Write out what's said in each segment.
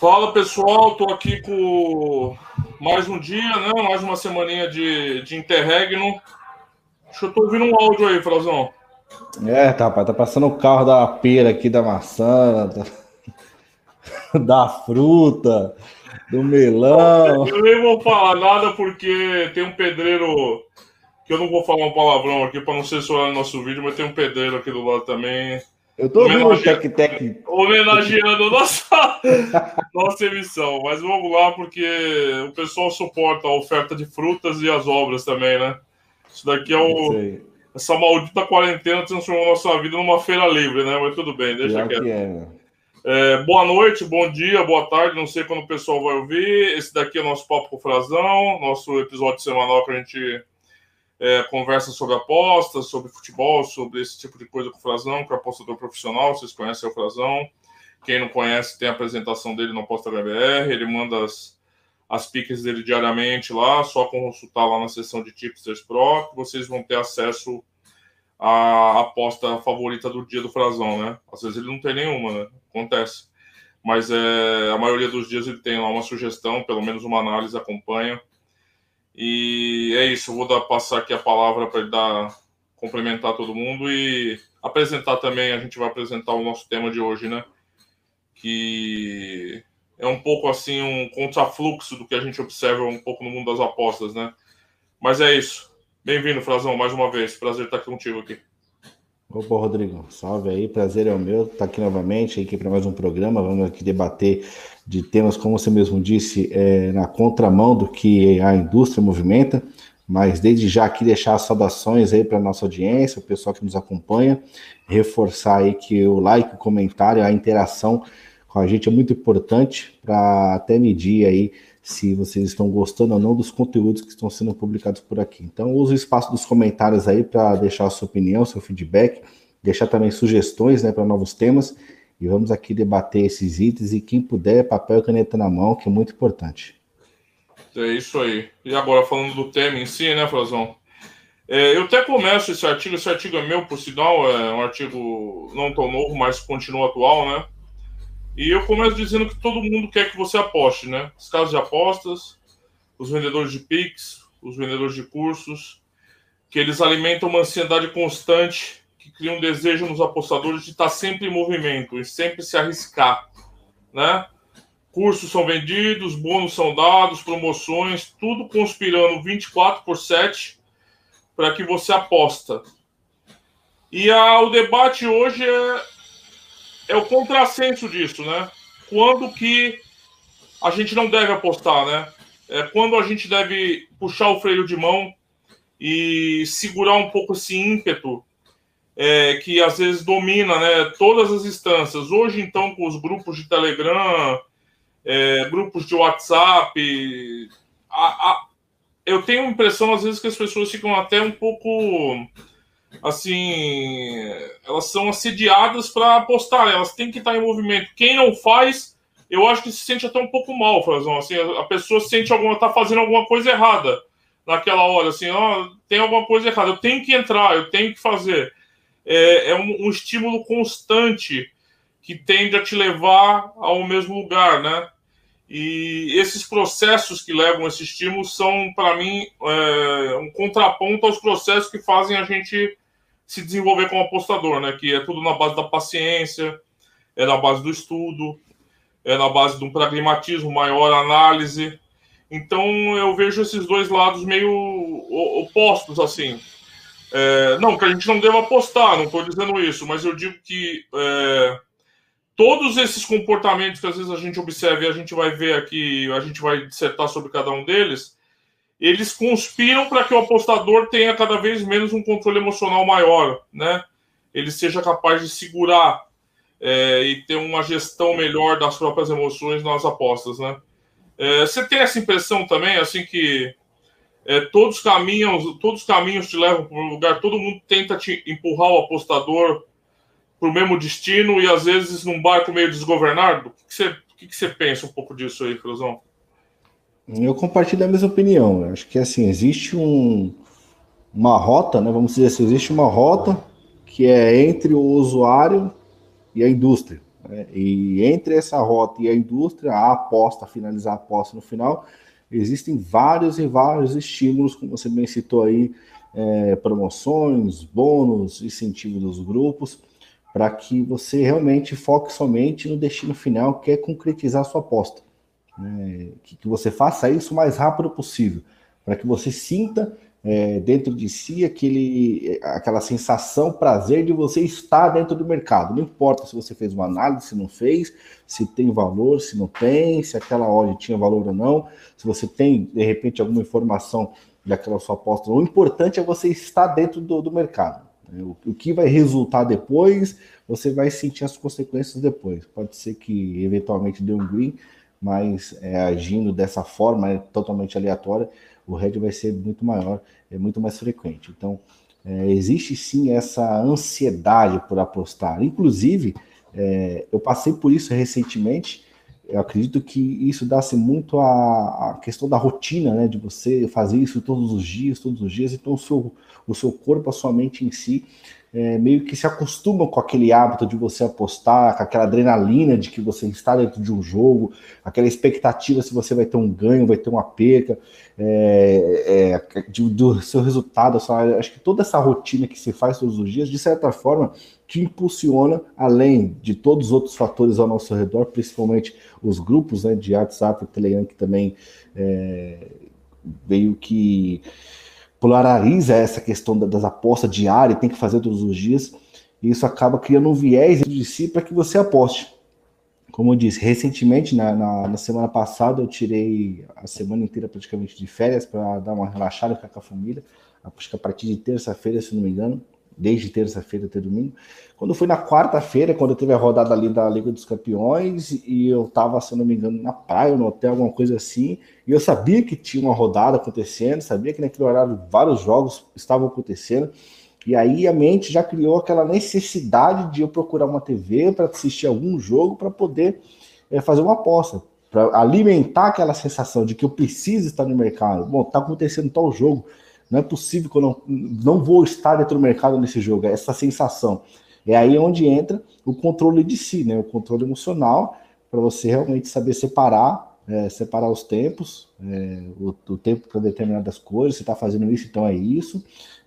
Fala pessoal, estou aqui com mais um dia, né? Mais uma semaninha de, de interregno. Deixa eu tô ouvindo um áudio aí, Frazão. É, tá, rapaz, tá passando o carro da pera aqui, da maçã, da, da fruta, do melão. Eu nem vou falar nada porque tem um pedreiro que eu não vou falar um palavrão aqui para não censurar no nosso vídeo, mas tem um pedreiro aqui do lado também. Eu tô ouvindo o Tec Tec. Homenageando nossa, nossa emissão. Mas vamos lá, porque o pessoal suporta a oferta de frutas e as obras também, né? Isso daqui é o. Essa maldita quarentena transformou nossa vida numa feira livre, né? Mas tudo bem, deixa quieto. Que é, é, boa noite, bom dia, boa tarde, não sei quando o pessoal vai ouvir. Esse daqui é o nosso Papo com o Frazão, nosso episódio semanal que a gente é, conversa sobre apostas, sobre futebol, sobre esse tipo de coisa com o Frazão, que é apostador profissional, vocês conhecem o Frazão. Quem não conhece, tem a apresentação dele no Aposta HBR, ele manda as, as piques dele diariamente lá, só consultar lá na seção de Tipsters Pro, que vocês vão ter acesso à aposta favorita do dia do Frazão, né? Às vezes ele não tem nenhuma, né? Acontece. Mas é, a maioria dos dias ele tem lá uma sugestão, pelo menos uma análise acompanha. E é isso, eu vou dar, passar aqui a palavra para ele dar, complementar todo mundo e apresentar também, a gente vai apresentar o nosso tema de hoje, né? Que é um pouco assim um contrafluxo do que a gente observa um pouco no mundo das apostas, né? Mas é isso. Bem-vindo, Frazão, mais uma vez. Prazer estar contigo aqui. Opa, Rodrigo, salve aí, prazer é o meu estar aqui novamente aqui para mais um programa. Vamos aqui debater de temas, como você mesmo disse, é, na contramão do que a indústria movimenta. Mas desde já aqui deixar as saudações aí para a nossa audiência, o pessoal que nos acompanha, reforçar aí que o like, o comentário, a interação com a gente é muito importante para até medir aí se vocês estão gostando ou não dos conteúdos que estão sendo publicados por aqui. Então, use o espaço dos comentários aí para deixar a sua opinião, seu feedback, deixar também sugestões né, para novos temas. E vamos aqui debater esses itens e quem puder, papel e caneta na mão, que é muito importante. É isso aí. E agora falando do tema em si, né, Frazão? É, eu até começo esse artigo, esse artigo é meu, por sinal, é um artigo não tão novo, mas continua atual, né? E eu começo dizendo que todo mundo quer que você aposte, né? As casas de apostas, os vendedores de Pix, os vendedores de cursos, que eles alimentam uma ansiedade constante, que cria um desejo nos apostadores de estar sempre em movimento e sempre se arriscar, né? Cursos são vendidos, bônus são dados, promoções, tudo conspirando 24 por 7 para que você aposta. E a, o debate hoje é é o contrassenso disso, né? Quando que a gente não deve apostar, né? É quando a gente deve puxar o freio de mão e segurar um pouco esse ímpeto é, que às vezes domina né, todas as instâncias. Hoje, então, com os grupos de Telegram, é, grupos de WhatsApp, a, a, eu tenho a impressão, às vezes, que as pessoas ficam até um pouco assim, elas são assediadas para apostar, elas têm que estar em movimento. Quem não faz, eu acho que se sente até um pouco mal, Frazão. Assim, a pessoa sente alguma, tá fazendo alguma coisa errada naquela hora, assim, ó, tem alguma coisa errada, eu tenho que entrar, eu tenho que fazer. É, é um, um estímulo constante que tende a te levar ao mesmo lugar, né? E esses processos que levam esse estímulo são, para mim, é, um contraponto aos processos que fazem a gente se desenvolver como apostador, né? Que é tudo na base da paciência, é na base do estudo, é na base de um pragmatismo maior, análise. Então eu vejo esses dois lados meio opostos, assim. É, não, que a gente não deva apostar, não estou dizendo isso, mas eu digo que é, todos esses comportamentos que às vezes a gente observa e a gente vai ver aqui, a gente vai dissertar sobre cada um deles, eles conspiram para que o apostador tenha cada vez menos um controle emocional maior, né? Ele seja capaz de segurar é, e ter uma gestão melhor das próprias emoções nas apostas, né? É, você tem essa impressão também, assim que é, todos caminhos, todos os caminhos te levam para um lugar, todo mundo tenta te empurrar o apostador para o mesmo destino e às vezes num barco meio desgovernado. O que, você, o que, você pensa um pouco disso aí, Cruzão? Eu compartilho a mesma opinião. Eu acho que assim, existe um, uma rota, né? Vamos dizer assim, existe uma rota que é entre o usuário e a indústria. Né? E entre essa rota e a indústria, a aposta, finalizar a aposta no final, existem vários e vários estímulos, como você bem citou aí, é, promoções, bônus, incentivo dos grupos, para que você realmente foque somente no destino final, que é concretizar a sua aposta. Né? Que, que você faça isso o mais rápido possível, para que você sinta é, dentro de si aquele, aquela sensação, prazer de você estar dentro do mercado. Não importa se você fez uma análise, se não fez, se tem valor, se não tem, se aquela ordem tinha valor ou não, se você tem, de repente, alguma informação daquela sua aposta. O importante é você estar dentro do, do mercado. O, o que vai resultar depois, você vai sentir as consequências depois. Pode ser que eventualmente dê um green, mas é, agindo dessa forma, é totalmente aleatória, o red vai ser muito maior, é muito mais frequente. Então, é, existe sim essa ansiedade por apostar. Inclusive, é, eu passei por isso recentemente. Eu acredito que isso dá-se muito à, questão da rotina, né? De você fazer isso todos os dias, todos os dias. Então, o seu, o seu corpo, a sua mente em si, é, meio que se acostumam com aquele hábito de você apostar, com aquela adrenalina de que você está dentro de um jogo, aquela expectativa se você vai ter um ganho, vai ter uma perca, é, é, de, do seu resultado. Acho que toda essa rotina que se faz todos os dias, de certa forma, te impulsiona, além de todos os outros fatores ao nosso redor, principalmente os grupos né, de WhatsApp e Telegram, que também é, veio que polariza essa questão das apostas diárias, tem que fazer todos os dias, e isso acaba criando um viés de si para que você aposte. Como eu disse, recentemente, na, na, na, semana passada, eu tirei a semana inteira praticamente de férias para dar uma relaxada com a família. Acho que a partir de terça-feira, se não me engano, desde terça-feira até domingo. Quando foi na quarta-feira, quando teve a rodada ali da Liga dos Campeões, e eu estava, se não me engano, na praia, no hotel, alguma coisa assim, e eu sabia que tinha uma rodada acontecendo, sabia que naquele horário vários jogos estavam acontecendo, e aí a mente já criou aquela necessidade de eu procurar uma TV para assistir algum jogo para poder é, fazer uma aposta, para alimentar aquela sensação de que eu preciso estar no mercado. Bom, está acontecendo tal jogo, não é possível que eu não, não vou estar dentro do mercado nesse jogo, é essa sensação. É aí onde entra o controle de si, né? O controle emocional, para você realmente saber separar, é, separar os tempos, é, o, o, tempo para determinadas coisas, você está fazendo isso, então é isso.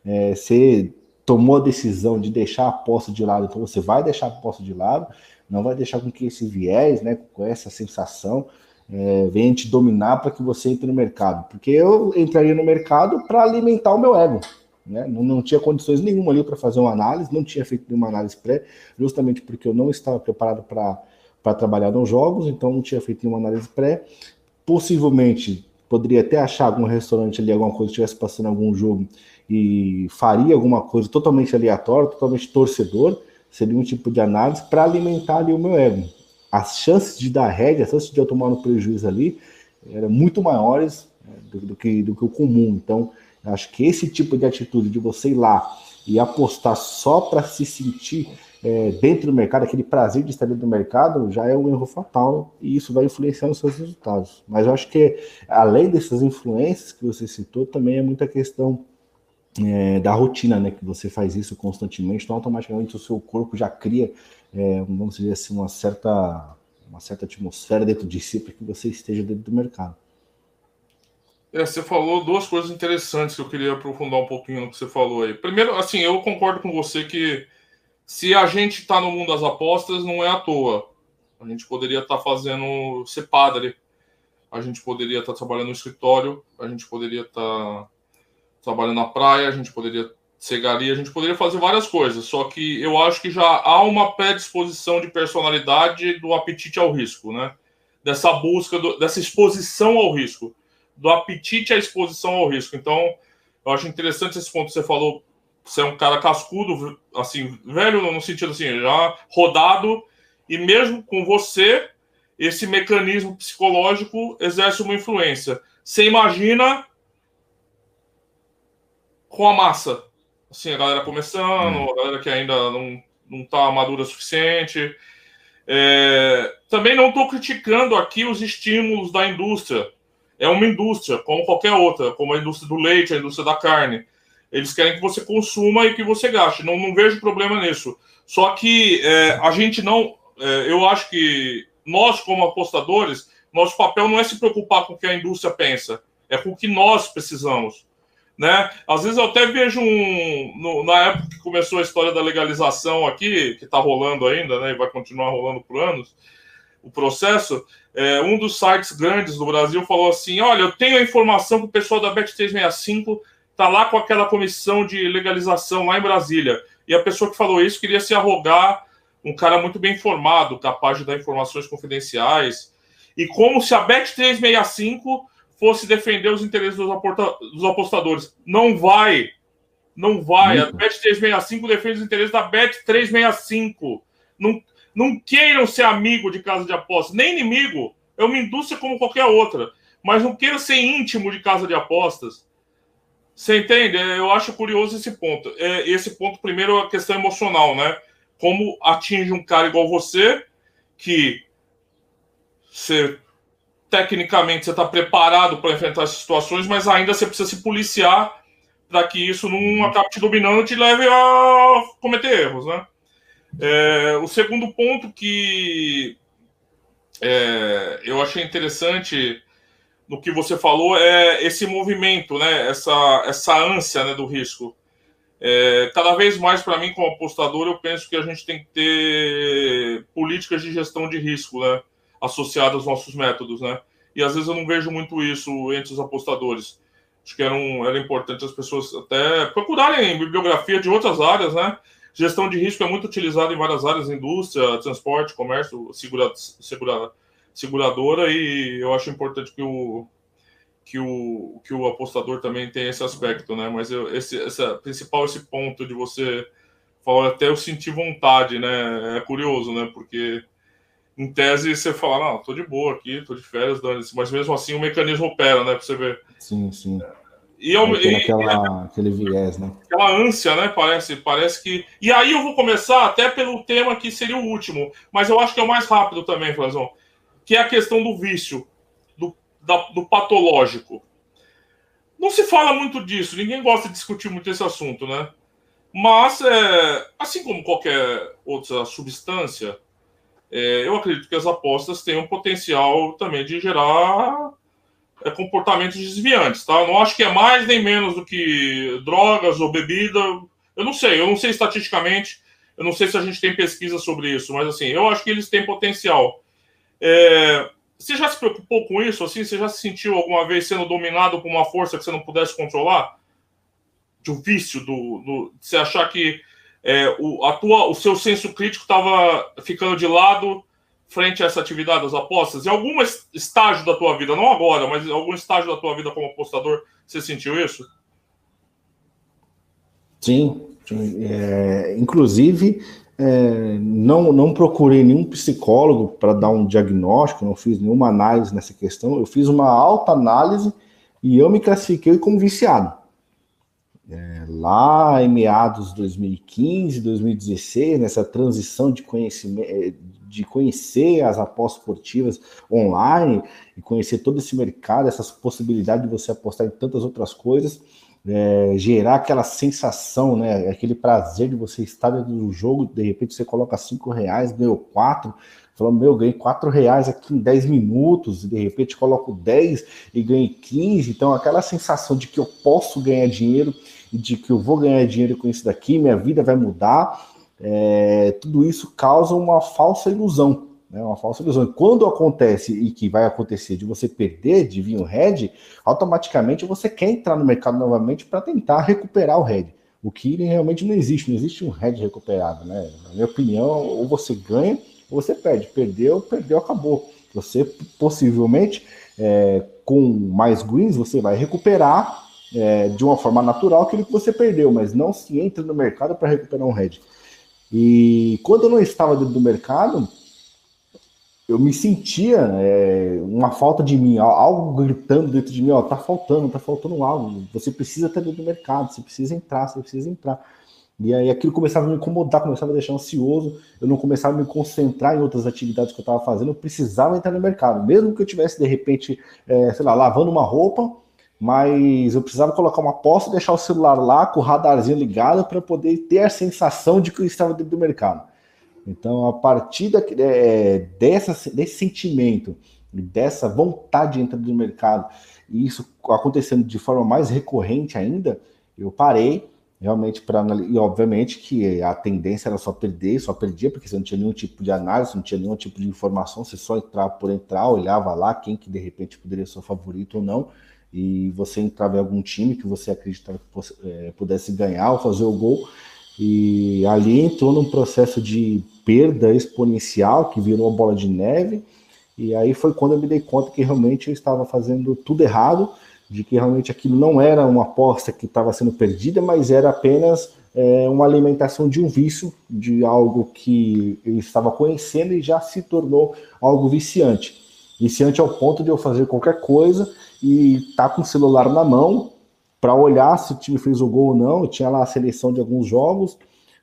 É, você tomou a decisão de deixar a aposta de lado, então você vai deixar a aposta de lado, não vai deixar com que esse viés, né, com essa sensação, é, venha te dominar para que você entre no mercado. Porque eu entraria no mercado para alimentar o meu ego. Né? Não, não tinha condições nenhuma ali para fazer uma análise, não tinha feito nenhuma análise pré, justamente porque eu não estava preparado para trabalhar nos jogos, então não tinha feito nenhuma análise pré. Possivelmente poderia até achar algum restaurante ali, alguma coisa, estivesse passando algum jogo e faria alguma coisa totalmente aleatória, totalmente torcedor, seria um tipo de análise para alimentar ali o meu ego as chances de dar rédea, as chances de eu tomar um prejuízo ali, eram muito maiores né, do, do, que, do que o comum. Então, acho que esse tipo de atitude de você ir lá e apostar só para se sentir é, dentro do mercado, aquele prazer de estar dentro do mercado, já é um erro fatal e isso vai influenciar nos seus resultados. Mas eu acho que, além dessas influências que você citou, também é muita questão é, da rotina, né? Que você faz isso constantemente, então automaticamente o seu corpo já cria é, vamos dizer assim, uma certa, uma certa atmosfera dentro de si para que você esteja dentro do mercado. É, você falou duas coisas interessantes que eu queria aprofundar um pouquinho no que você falou aí. Primeiro, assim, eu concordo com você que se a gente está no mundo das apostas, não é à toa. A gente poderia estar tá fazendo ser padre, a gente poderia estar tá trabalhando no escritório, a gente poderia estar tá trabalhando na praia, a gente poderia cegaria, a gente poderia fazer várias coisas, só que eu acho que já há uma predisposição de personalidade do apetite ao risco, né? Dessa busca, do, dessa exposição ao risco, do apetite à exposição ao risco. Então, eu acho interessante esse ponto que você falou. Você é um cara cascudo, assim, velho no sentido assim, já rodado, e mesmo com você, esse mecanismo psicológico exerce uma influência. Você imagina com a massa, Assim, a galera começando, hum. a galera que ainda não, não tá madura o suficiente. É, também não estou criticando aqui os estímulos da indústria. É uma indústria, como qualquer outra, como a indústria do leite, a indústria da carne. Eles querem que você consuma e que você gaste. Não, não vejo problema nisso. Só que é, a gente não. é, eu acho que nós, como apostadores, nosso papel não é se preocupar com o que a indústria pensa, é com o que nós precisamos. Né? Às vezes eu até vejo um. No, na época que começou a história da legalização aqui, que está rolando ainda, né? E vai continuar rolando por anos, o processo. É, um dos sites grandes do Brasil falou assim: olha, eu tenho a informação que o pessoal da Bet365 está lá com aquela comissão de legalização lá em Brasília. E a pessoa que falou isso queria se arrogar um cara muito bem informado, capaz de dar informações confidenciais. E como se a Bet365 fosse defender os interesses dos, dos apostadores. Não vai. Não vai. Muito. A Bet365 defende os interesses da Bet365. Não, não queiram ser amigo de casa de apostas, nem inimigo. É uma indústria como qualquer outra. Mas não queiram ser íntimo de casa de apostas. Você entende? É, eu acho curioso esse ponto. É, esse ponto, primeiro, é a questão emocional, né? Como atinge um cara igual você, que você tecnicamente você está preparado para enfrentar essas situações, mas ainda você precisa se policiar para que isso não acabe te dominando e te leve a cometer erros, né? É, o segundo ponto que é, eu achei interessante no que você falou é esse movimento, né? Essa, essa ânsia né, do risco. É, cada vez mais, para mim, como apostador, eu penso que a gente tem que ter políticas de gestão de risco, né? Associadas aos nossos métodos, né? E às vezes eu não vejo muito isso entre os apostadores. Acho que era, um, era importante as pessoas até procurarem bibliografia de outras áreas, né? Gestão de risco é muito utilizado em várias áreas, indústria, transporte, comércio, segura, segura, seguradora, e eu acho importante que o, que o, que o apostador também tenha esse aspecto, né? Mas eu, esse, essa, principal esse ponto de você falar, até eu sentir vontade, né? É curioso, né? Porque em tese você fala, não, tô de boa aqui, tô de férias, mas mesmo assim o mecanismo opera, né? Pra você ver. Sim, sim. E, eu, e aquela, e, aquele viés, né? Aquela ânsia, né? Parece, parece que. E aí eu vou começar até pelo tema que seria o último, mas eu acho que é o mais rápido também, Frazão, que é a questão do vício, do, da, do patológico. Não se fala muito disso, ninguém gosta de discutir muito esse assunto, né? Mas, é, assim como qualquer outra substância, é, eu acredito que as apostas têm um potencial também de gerar é, comportamentos desviantes, tá? Eu não acho que é mais nem menos do que drogas ou bebida. Eu não sei, eu não sei estatisticamente, eu não sei se a gente tem pesquisa sobre isso, mas assim, eu acho que eles têm potencial. É, você já se preocupou com isso? Assim, você já se sentiu alguma vez sendo dominado por uma força que você não pudesse controlar? De um vício, do, do de você achar que é, o, a tua, o seu senso crítico estava ficando de lado frente a essa atividade das apostas? Em algum estágio da tua vida, não agora, mas em algum estágio da tua vida como apostador, você sentiu isso? Sim, é, inclusive é, não, não procurei nenhum psicólogo para dar um diagnóstico, não fiz nenhuma análise nessa questão. Eu fiz uma alta análise e eu me classifiquei como viciado. É, lá em meados de 2015, 2016, nessa transição de conhecimento, é, de conhecer as apostas esportivas online e conhecer todo esse mercado, essas possibilidades de você apostar em tantas outras coisas, é, gerar aquela sensação, né, aquele prazer de você estar dentro do jogo, de repente você coloca cinco reais, ganhou quatro, falando, meu, ganhei quatro reais aqui em 10 minutos, e de repente coloco 10 e ganhei 15, então aquela sensação de que eu posso ganhar dinheiro e de que eu vou ganhar dinheiro com isso daqui, minha vida vai mudar, é, tudo isso causa uma falsa ilusão, né, uma falsa ilusão. E quando acontece e que vai acontecer de você perder, de vir um head, automaticamente você quer entrar no mercado novamente para tentar recuperar o head. O que realmente não existe, não existe um head recuperado, né? Na minha opinião, ou você ganha você perde. Perdeu, perdeu, acabou. Você possivelmente, é, com mais greens, você vai recuperar é, de uma forma natural aquilo que você perdeu, mas não se entra no mercado para recuperar um head. E quando eu não estava dentro do mercado, eu me sentia é, uma falta de mim, algo gritando dentro de mim, ó, tá faltando, tá faltando algo. Você precisa estar dentro do mercado, você precisa entrar, você precisa entrar. E aí aquilo começava a me incomodar, começava a deixar ansioso, eu não começava a me concentrar em outras atividades que eu estava fazendo, eu precisava entrar no mercado. Mesmo que eu tivesse, de repente, é, sei lá, lavando uma roupa, mas eu precisava colocar uma posta, deixar o celular lá com o radarzinho ligado para poder ter a sensação de que eu estava dentro do mercado. Então, a partir da, é, dessa, desse sentimento, dessa vontade de entrar no mercado, e isso acontecendo de forma mais recorrente ainda, eu parei realmente para analisar. E obviamente que a tendência era só perder, só perdia, porque você não tinha nenhum tipo de análise, não tinha nenhum tipo de informação, você só entrava por entrar, olhava lá quem que de repente poderia ser o favorito ou não, e você entrava em algum time que você acreditava que é, pudesse ganhar ou fazer o gol. E ali entrou num processo de perda exponencial que virou bola de neve. E aí foi quando eu me dei conta que realmente eu estava fazendo tudo errado, de que realmente aquilo não era uma aposta que estava sendo perdida, mas era apenas é, uma alimentação de um vício, de algo que eu estava conhecendo e já se tornou algo viciante. Viciante ao ponto de eu fazer qualquer coisa e estar tá com o celular na mão para olhar se o time fez o gol ou não. Eu tinha lá a seleção de alguns jogos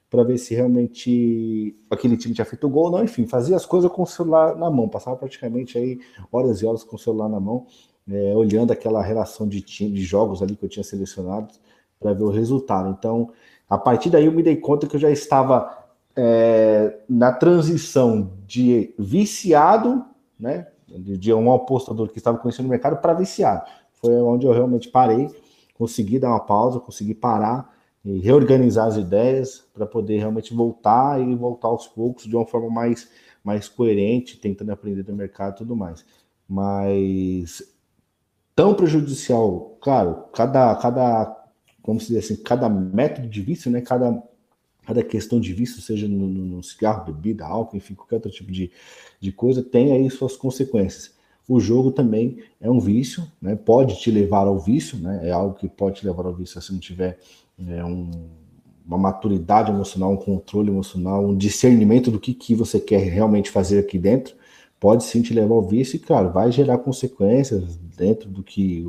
para ver se realmente aquele time tinha feito o gol ou não. Enfim, fazia as coisas com o celular na mão. Passava praticamente aí horas e horas com o celular na mão, é, olhando aquela relação de time, de jogos ali que eu tinha selecionado para ver o resultado. Então, a partir daí eu me dei conta que eu já estava é, na transição de viciado, né, de, um apostador que estava conhecendo o mercado para viciado. Foi onde eu realmente parei conseguir dar uma pausa, conseguir parar e reorganizar as ideias para poder realmente voltar e voltar aos poucos de uma forma mais, mais coerente, tentando aprender do mercado e tudo mais. Mas tão prejudicial, claro, cada, cada como se diz assim, cada método de vício, né, cada, cada questão de vício, seja no, no cigarro, bebida, álcool, enfim, qualquer outro tipo de, de coisa, tem aí suas consequências o jogo também é um vício, né? pode te levar ao vício, né? é algo que pode te levar ao vício se não tiver é, um, uma maturidade emocional, um controle emocional, um discernimento do que, que você quer realmente fazer aqui dentro, pode sim te levar ao vício e, claro, vai gerar consequências dentro do que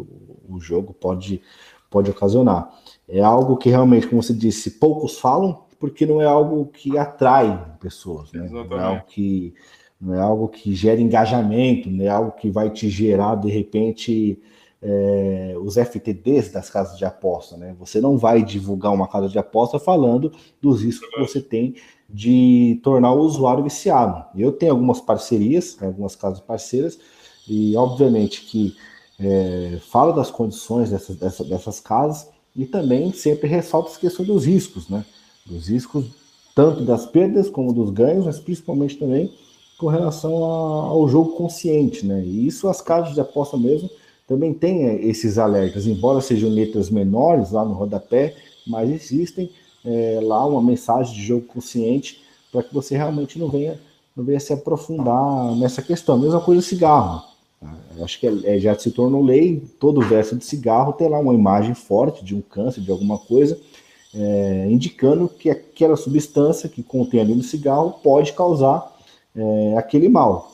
o, jogo pode, pode ocasionar. É algo que realmente, como você disse, poucos falam, porque não é algo que atrai pessoas, né? Não é algo que não é algo que gera engajamento, não é algo que vai te gerar, de repente, é, os FTDs das casas de aposta. Né? Você não vai divulgar uma casa de aposta falando dos riscos que você tem de tornar o usuário viciado. Eu tenho algumas parcerias, algumas casas parceiras, e obviamente que é, falo das condições dessas, dessas, dessas casas e também sempre ressalto a questão dos riscos, né? Dos riscos tanto das perdas como dos ganhos, mas principalmente também com relação a, ao jogo consciente, né? E isso as casas de aposta mesmo também têm é, esses alertas, embora sejam letras menores lá no rodapé, mas existem é, lá uma mensagem de jogo consciente para que você realmente não venha, não venha se aprofundar nessa questão. Mesma coisa cigarro. Tá? Acho que é, é, já se tornou lei, todo verso de cigarro tem lá uma imagem forte de um câncer, de alguma coisa, é, indicando que aquela substância que contém ali no cigarro pode causar é, aquele mal.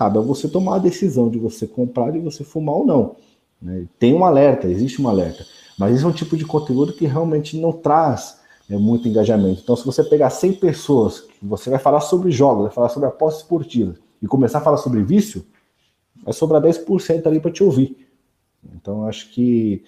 Cabe a você tomar a decisão de você comprar e você fumar ou não. Né? Tem um alerta, existe um alerta. Mas esse é um tipo de conteúdo que realmente não traz é, muito engajamento. Então, se você pegar 100 pessoas, você vai falar sobre jogos, vai falar sobre apostas esportivas, e começar a falar sobre vício, vai sobrar 10% ali para te ouvir. Então, acho que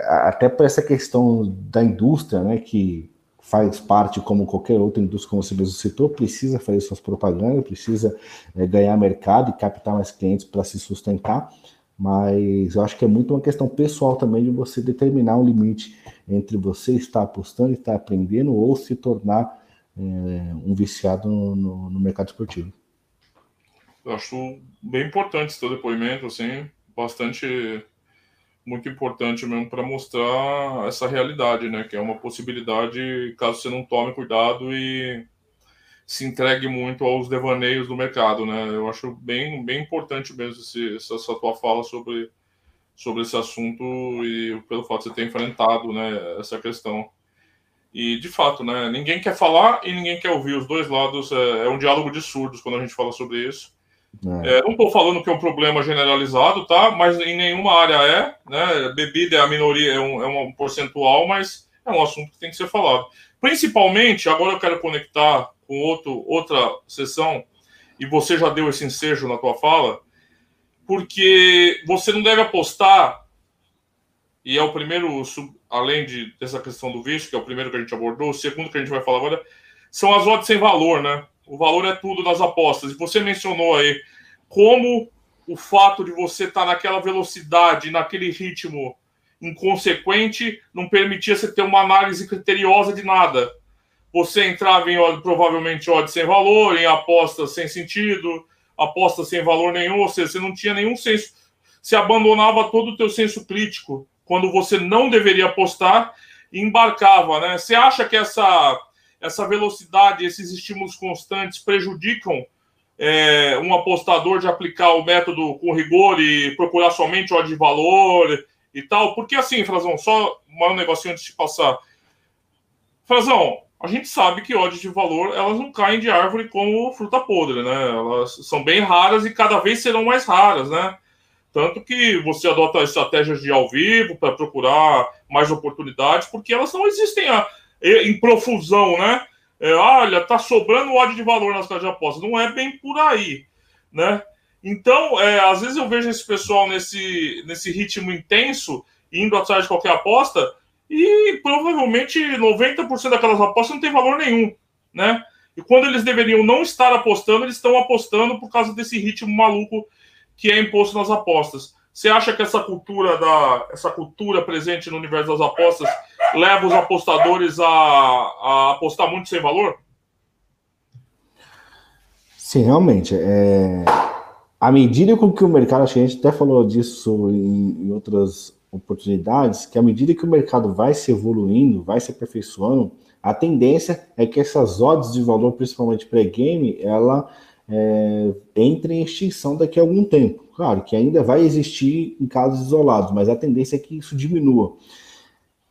até por essa questão da indústria, né, que faz parte, como qualquer outra indústria, como você mesmo citou, precisa fazer suas propagandas, precisa é, ganhar mercado e captar mais clientes para se sustentar, mas eu acho que é muito uma questão pessoal também de você determinar um limite entre você estar apostando, estar aprendendo ou se tornar é, um viciado no, no, no, mercado esportivo. Eu acho bem importante seu depoimento, assim, bastante muito importante mesmo para mostrar essa realidade, né? Que é uma possibilidade caso você não tome cuidado e se entregue muito aos devaneios do mercado, né? Eu acho bem, bem importante mesmo esse, essa, essa tua fala sobre, sobre esse assunto e pelo fato de você ter enfrentado, né, essa questão. E de fato, né? Ninguém quer falar e ninguém quer ouvir. Os dois lados é, é um diálogo de surdos quando a gente fala sobre isso. É. É, não estou falando que é um problema generalizado, tá? Mas em nenhuma área é, né? Bebida é a minoria, é um, é um percentual, mas é um assunto que tem que ser falado. Principalmente, agora eu quero conectar com outro, outra sessão, e você já deu esse ensejo na tua fala, porque você não deve apostar, e é o primeiro, além de, dessa questão do vício, que é o primeiro que a gente abordou, o segundo que a gente vai falar agora, são as odds sem valor, né? O valor é tudo nas apostas. E você mencionou aí como o fato de você estar tá naquela velocidade, naquele ritmo inconsequente, não permitia você ter uma análise criteriosa de nada. Você entrava em provavelmente odds sem valor, em apostas sem sentido, apostas sem valor nenhum, ou seja, você não tinha nenhum senso, você abandonava todo o teu senso crítico quando você não deveria apostar e embarcava, né? Você acha que essa essa velocidade, esses estímulos constantes prejudicam é, um apostador de aplicar o método com rigor e procurar somente o de valor e tal? Porque assim, Frazão, só um negocinho antes de passar. Frazão, a gente sabe que odds de valor elas não caem de árvore como fruta podre, né? Elas são bem raras e cada vez serão mais raras, né? Tanto que você adota estratégias de ao vivo para procurar mais oportunidades, porque elas não existem a, em profusão, né? É, olha, tá sobrando ódio de valor nas casas de apostas. Não é bem por aí, né? Então, é, às vezes eu vejo esse pessoal nesse, nesse ritmo intenso, indo atrás de qualquer aposta, e provavelmente 90% daquelas apostas não tem valor nenhum, né? E quando eles deveriam não estar apostando, eles estão apostando por causa desse ritmo maluco que é imposto nas apostas. Você acha que essa cultura da essa cultura presente no universo das apostas leva os apostadores a, a apostar muito sem valor? Sim, realmente. É... À medida com que o mercado, acho que a gente até falou disso em, em outras oportunidades, que à medida que o mercado vai se evoluindo, vai se aperfeiçoando, a tendência é que essas odds de valor, principalmente pré-game, ela é, entre em extinção daqui a algum tempo. Claro que ainda vai existir em casos isolados, mas a tendência é que isso diminua.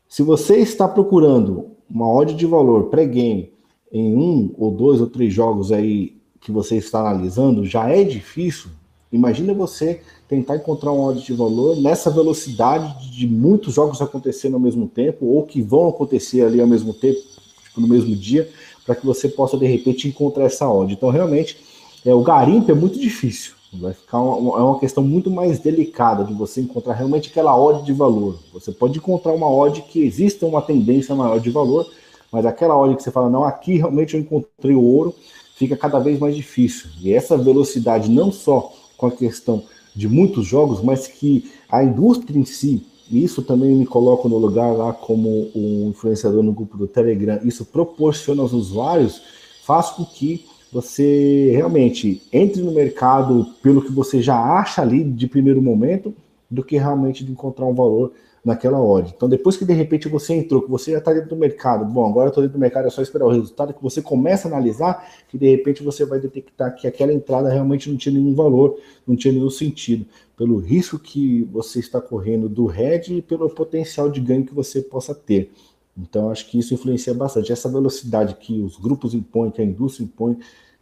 Se você está procurando uma odd de valor pré-game em um ou dois ou três jogos aí que você está analisando, já é difícil. Imagina você tentar encontrar um odd de valor nessa velocidade de muitos jogos acontecendo ao mesmo tempo ou que vão acontecer ali ao mesmo tempo, tipo, no mesmo dia, para que você possa de repente encontrar essa odd. Então, realmente, é, o garimpo é muito difícil. Vai ficar uma, é uma questão muito mais delicada de você encontrar realmente aquela odd de valor. Você pode encontrar uma odd que exista uma tendência maior de valor, mas aquela odd que você fala, não, aqui realmente eu encontrei o ouro, fica cada vez mais difícil. E essa velocidade, não só com a questão de muitos jogos, mas que a indústria em si, e isso também me coloca no lugar lá como um influenciador no grupo do Telegram, isso proporciona aos usuários, faz com que você realmente entre no mercado pelo que você já acha ali de primeiro momento, do que realmente de encontrar um valor naquela odd. Então, depois que de repente você entrou, que você já está dentro do mercado, bom, agora eu estou dentro do mercado, é só esperar o resultado, que você começa a analisar, que de repente você vai detectar que aquela entrada realmente não tinha nenhum valor, não tinha nenhum sentido, pelo risco que você está correndo do RED e pelo potencial de ganho que você possa ter. Então, acho que isso influencia bastante. Essa velocidade que os grupos impõem, que a indústria impõe,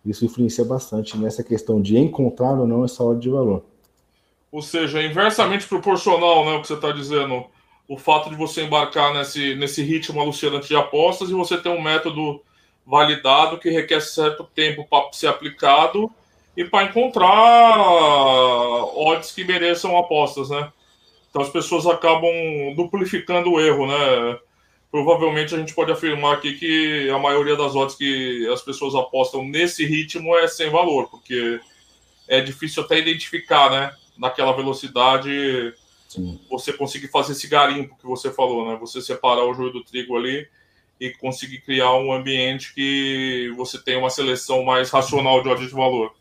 isso influencia bastante nessa questão de encontrar ou não essa ordem de valor. Ou seja, inversamente proporcional, né, o que você está dizendo, o fato de você embarcar nesse, nesse ritmo alucinante de apostas e você ter um método validado que requer certo tempo para ser aplicado e para encontrar odds que mereçam apostas, né? Então as pessoas acabam duplificando o erro, né? Provavelmente a gente pode afirmar aqui que a maioria das odds que as pessoas apostam nesse ritmo é sem valor, porque é difícil até identificar, né? Naquela velocidade, Sim. você conseguir fazer esse garimpo que você falou, né? Você separar o joio do trigo ali e conseguir criar um ambiente que você tem uma seleção mais racional de odds de valor.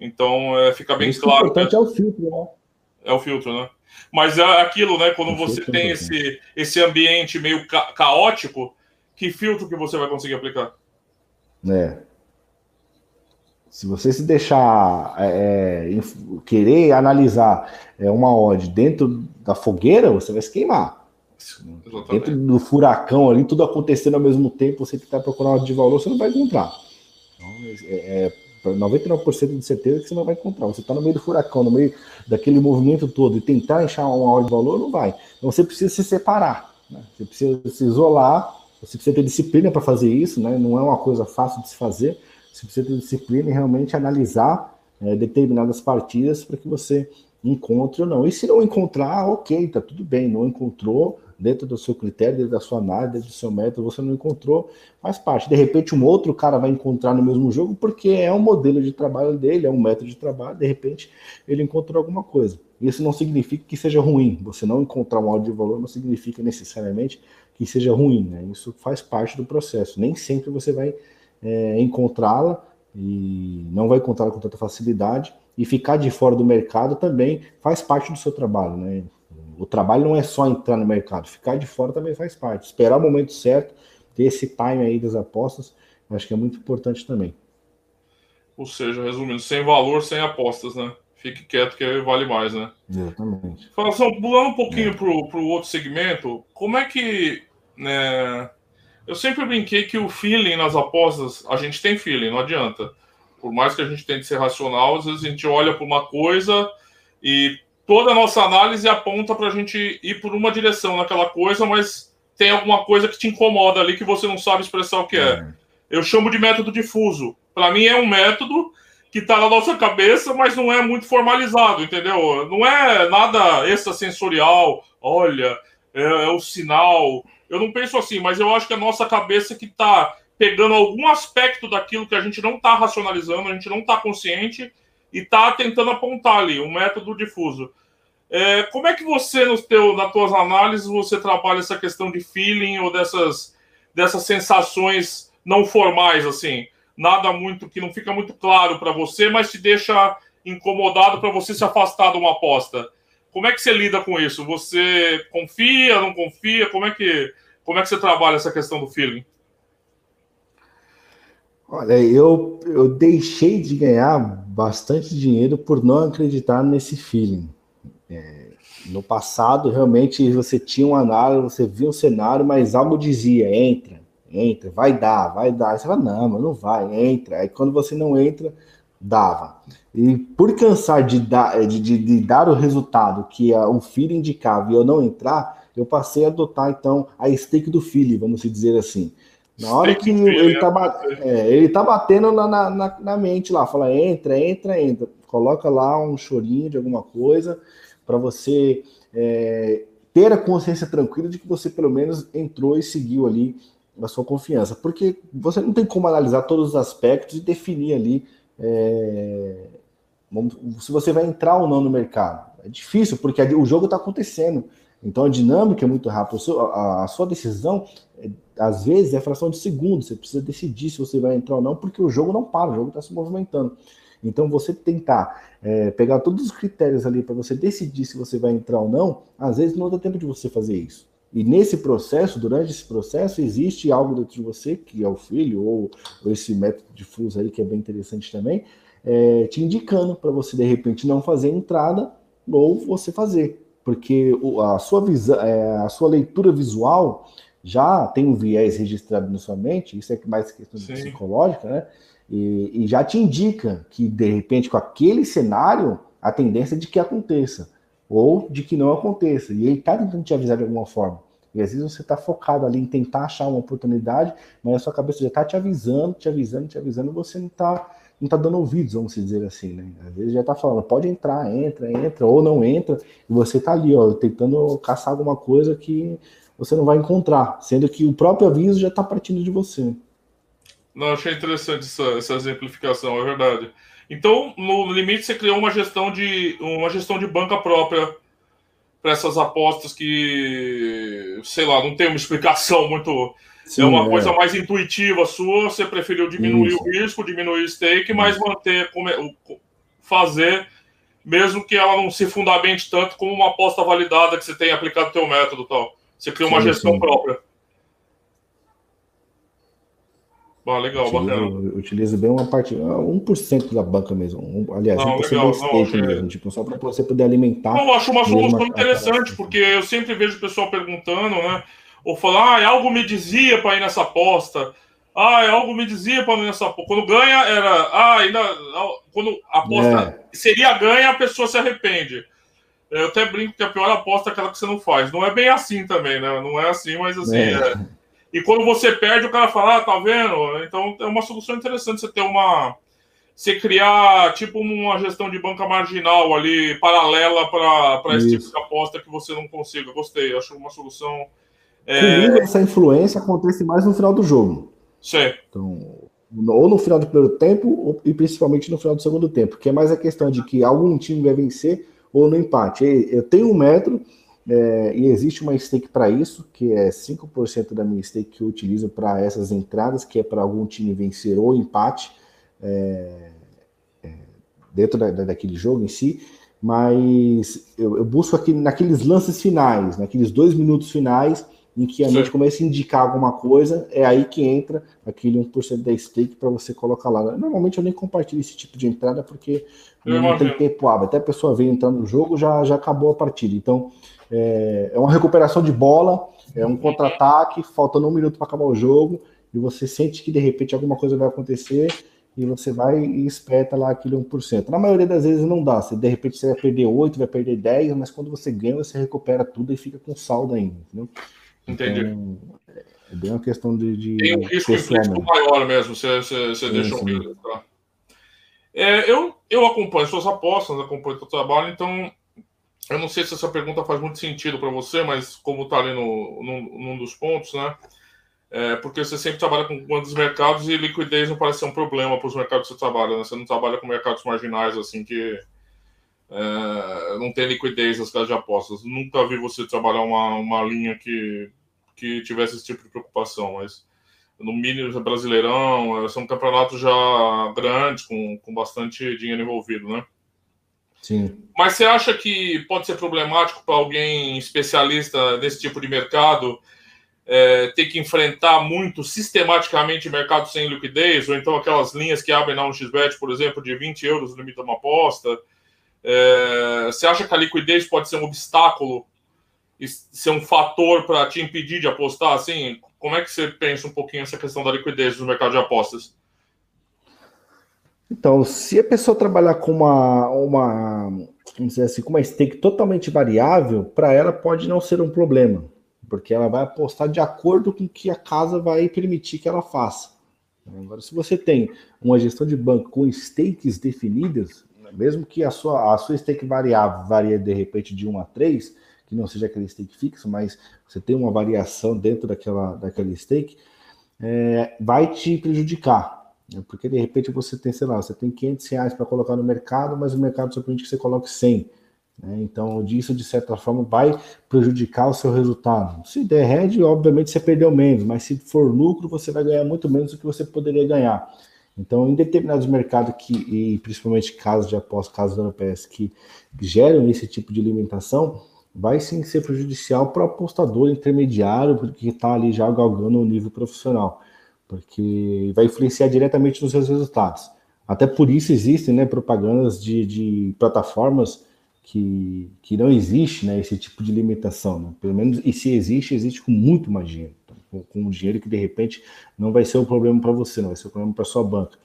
Então, é, fica bem Isso claro. O importante né? é o filtro, né? É o filtro, né? Mas é aquilo, né? Quando você tem esse, esse ambiente meio ca caótico, que filtro que você vai conseguir aplicar? É. Se você se deixar é, é querer analisar é, uma odd dentro da fogueira, você vai se queimar. Exatamente. Dentro do furacão ali, tudo acontecendo ao mesmo tempo, você tentar procurar uma odd de valor, você não vai encontrar. Então, é, é 99% de certeza que você não vai encontrar. Você está no meio do furacão, no meio daquele movimento todo, e tentar achar uma hora de valor, não vai. Então você precisa se separar, né? você precisa se isolar, você precisa ter disciplina para fazer isso, né? não é uma coisa fácil de se fazer, você precisa ter disciplina e realmente analisar é, determinadas partidas para que você encontre ou não. E se não encontrar, ok, tá tudo bem, não encontrou, dentro do seu critério, dentro da sua análise, dentro do seu método, você não encontrou, faz parte. De repente, um outro cara vai encontrar no mesmo jogo porque é um modelo de trabalho dele, é um método de trabalho, de repente ele encontrou alguma coisa. Isso não significa que seja ruim. Você não encontrar um áudio de valor não significa necessariamente que seja ruim. Né? Isso faz parte do processo. Nem sempre você vai é, encontrá-la e não vai encontrá-la com tanta facilidade. E ficar de fora do mercado também faz parte do seu trabalho. Né? O trabalho não é só entrar no mercado, ficar de fora também faz parte. Esperar o momento certo, ter esse time aí das apostas, acho que é muito importante também. Ou seja, resumindo, sem valor, sem apostas, né? Fique quieto que vale mais, né? Exatamente. Fala só, pulando um pouquinho é. pro, pro outro segmento, como é que. Né, eu sempre brinquei que o feeling nas apostas, a gente tem feeling, não adianta. Por mais que a gente tente ser racional, às vezes a gente olha para uma coisa e toda a nossa análise aponta para a gente ir por uma direção naquela coisa, mas tem alguma coisa que te incomoda ali que você não sabe expressar o que é. é. Eu chamo de método difuso. Para mim é um método que está na nossa cabeça, mas não é muito formalizado, entendeu? Não é nada extrasensorial, olha, é, é o sinal. Eu não penso assim, mas eu acho que a nossa cabeça que está pegando algum aspecto daquilo que a gente não está racionalizando, a gente não está consciente e está tentando apontar ali, um método difuso. É, como é que você, no teu, nas tuas análises, você trabalha essa questão de feeling ou dessas, dessas sensações não formais, assim? Nada muito que não fica muito claro para você, mas te deixa incomodado para você se afastar de uma aposta. Como é que você lida com isso? Você confia, não confia? Como é que, como é que você trabalha essa questão do feeling? Olha, eu, eu deixei de ganhar bastante dinheiro por não acreditar nesse feeling. É, no passado, realmente, você tinha um análise, você via um cenário, mas algo dizia, entra, entra, vai dar, vai dar. Você fala, não, mas não vai, entra. Aí quando você não entra, dava. E por cansar de dar, de, de, de dar o resultado que o feeling indicava e eu não entrar, eu passei a adotar, então, a stake do feeling, vamos dizer assim. Na hora que ele tá, é, ele tá batendo na, na, na, mente lá, fala entra, entra, entra. Coloca lá um chorinho de alguma coisa para você é, ter a consciência tranquila de que você pelo menos entrou e seguiu ali a sua confiança. Porque você não tem como analisar todos os aspectos e definir ali é, se você vai entrar ou não no mercado. É difícil, porque o jogo está acontecendo. Então a dinâmica é muito rápida. A sua decisão, é, às vezes, é fração de segundo. Você precisa decidir se você vai entrar ou não, porque o jogo não para, o jogo está se movimentando. Então você tentar é, pegar todos os critérios ali para você decidir se você vai entrar ou não, às vezes não dá tempo de você fazer isso. E nesse processo, durante esse processo, existe algo dentro de você, que é o filho, ou, ou esse método de FUS aí, que é bem interessante também, é, te indicando para você, de repente, não fazer entrada ou você fazer porque a sua, visão, é, a sua leitura visual já tem um viés registrado na sua mente, isso é mais questão psicológica, né? E, e, já te indica que, de repente, com aquele cenário, a tendência é de que aconteça, ou de que não aconteça. E ele está tentando te avisar de alguma forma. E às vezes você está focado ali em tentar achar uma oportunidade, mas a sua cabeça já está te avisando, te avisando, te avisando, e você não está não tá dando ouvidos, vamos dizer assim, né? Às vezes já tá falando, pode entrar, entra, entra, ou não entra, e você tá ali, ó, tentando caçar alguma coisa que você não vai encontrar, sendo que o próprio aviso já tá partindo de você. Não, achei interessante essa, essa exemplificação, é verdade. Então, no limite, você criou uma gestão de uma gestão de banca própria para essas apostas que, sei lá, não tem uma explicação muito Sim, é uma é. coisa mais intuitiva sua, você preferiu diminuir Isso. o risco, diminuir o stake, mas manter, fazer, mesmo que ela não se fundamente tanto como uma aposta validada que você tem aplicado o teu método tal. Você cria uma sim, gestão sim. própria. Ah, legal, utilizo, bacana. Utilizo bem uma parte, 1% da banca mesmo. Um, aliás, não, 1% legal, do não, mesmo, tipo, só para você poder alimentar. Não, eu acho uma solução interessante, porque eu sempre vejo o pessoal perguntando, né? ou falar, ah, algo me dizia para ir nessa aposta. Ah, algo me dizia para ir nessa aposta. Quando ganha, era. Ah, ainda. Quando a aposta é. seria ganha, a pessoa se arrepende. Eu até brinco que a pior aposta é aquela que você não faz. Não é bem assim também, né? Não é assim, mas assim. É. É... E quando você perde, o cara fala, ah, tá vendo? Então é uma solução interessante você ter uma. você criar tipo uma gestão de banca marginal ali, paralela para esse tipo de aposta que você não consiga. Gostei, acho uma solução. É... Essa influência acontece mais no final do jogo. Sim. Então, ou no final do primeiro tempo, ou, e principalmente no final do segundo tempo, que é mais a questão de que algum time vai vencer ou no empate. Eu tenho um metro é, e existe uma stake para isso, que é 5% da minha stake que eu utilizo para essas entradas, que é para algum time vencer ou empate é, é, dentro da, daquele jogo em si. Mas eu, eu busco aqui naqueles lances finais, naqueles dois minutos finais, em que a mente começa a indicar alguma coisa, é aí que entra aquele 1% da stake para você colocar lá. Normalmente eu nem compartilho esse tipo de entrada porque eu não tem tempo hábil. Até a pessoa vem entrando no jogo, já, já acabou a partida. Então é, é uma recuperação de bola, é um contra-ataque, faltando um minuto para acabar o jogo, e você sente que de repente alguma coisa vai acontecer e você vai e espeta lá aquele 1%. Na maioria das vezes não dá. Você, de repente você vai perder 8, vai perder 10, mas quando você ganha, você recupera tudo e fica com saldo ainda, entendeu? Entendi. Então, é bem uma questão de. de Tem um risco implícito maior mesmo, você, você, você sim, deixa um risco. Tá? É, eu, eu acompanho suas apostas, acompanho o seu trabalho, então eu não sei se essa pergunta faz muito sentido para você, mas como está ali no, no, num dos pontos, né? É, porque você sempre trabalha com grandes mercados e liquidez não parece ser um problema para os mercados que você trabalha, né? Você não trabalha com mercados marginais, assim, que é, não tem liquidez nas casas de apostas. Nunca vi você trabalhar uma, uma linha que, que tivesse esse tipo de preocupação, mas no mínimo brasileirão, é, são campeonatos já grandes, com, com bastante dinheiro envolvido, né? Sim. Mas você acha que pode ser problemático para alguém especialista nesse tipo de mercado é, ter que enfrentar muito sistematicamente mercado sem liquidez, ou então aquelas linhas que abrem na 1xBet, por exemplo, de 20 euros de uma aposta? É, você acha que a liquidez pode ser um obstáculo ser um fator para te impedir de apostar? Assim, como é que você pensa um pouquinho essa questão da liquidez no mercado de apostas? Então, se a pessoa trabalhar com uma, uma vamos dizer assim, com uma stake totalmente variável, para ela pode não ser um problema, porque ela vai apostar de acordo com o que a casa vai permitir que ela faça. Agora, se você tem uma gestão de banco com stakes definidas, mesmo que a sua, a sua stake variável varia de repente de 1 a 3, que não seja aquele stake fixo, mas você tem uma variação dentro daquela, daquela stake, é, vai te prejudicar. Né? Porque de repente você tem, sei lá, você tem 500 reais para colocar no mercado, mas o mercado só permite que você coloque 100. Né? Então, disso, de certa forma, vai prejudicar o seu resultado. Se der red, obviamente você perdeu menos, mas se for lucro, você vai ganhar muito menos do que você poderia ganhar. Então, em determinados mercados que, e principalmente casos de aposta, casos europeias que geram esse tipo de limitação, vai sim ser prejudicial para o apostador intermediário, porque está ali já galgando o nível profissional porque vai influenciar diretamente nos seus resultados. Até por isso existem né, propagandas de, de plataformas que, que não existe né, esse tipo de limitação. Né? Pelo menos, e se existe, existe com muito mais dinheiro. Com, com um dinheiro que de repente não vai ser um problema para você, não vai ser um problema para sua banca.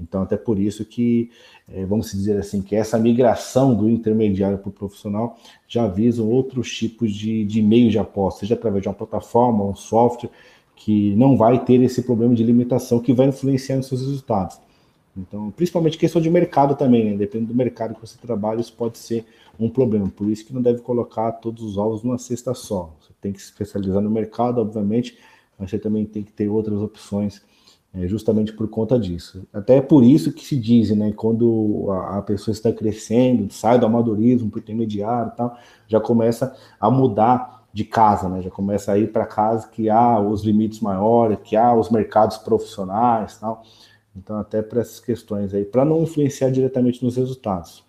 Então, até por isso que, é, vamos dizer assim, que essa migração do intermediário para o profissional já visam outros tipos de, de meios de aposta, seja através de uma plataforma, um software, que não vai ter esse problema de limitação que vai influenciar nos seus resultados. Então, principalmente questão de mercado também, né? Dependendo do mercado que você trabalha, isso pode ser um problema. Por isso que não deve colocar todos os ovos numa cesta só. Você tem que se especializar no mercado, obviamente, mas você também tem que ter outras opções, é, justamente por conta disso. Até é por isso que se diz, né? Quando a, a pessoa está crescendo, sai do amadorismo para o intermediário e tal, já começa a mudar de casa, né? Já começa a ir para casa que há os limites maiores, que há os mercados profissionais, tal. Então, até para essas questões aí, para não influenciar diretamente nos resultados.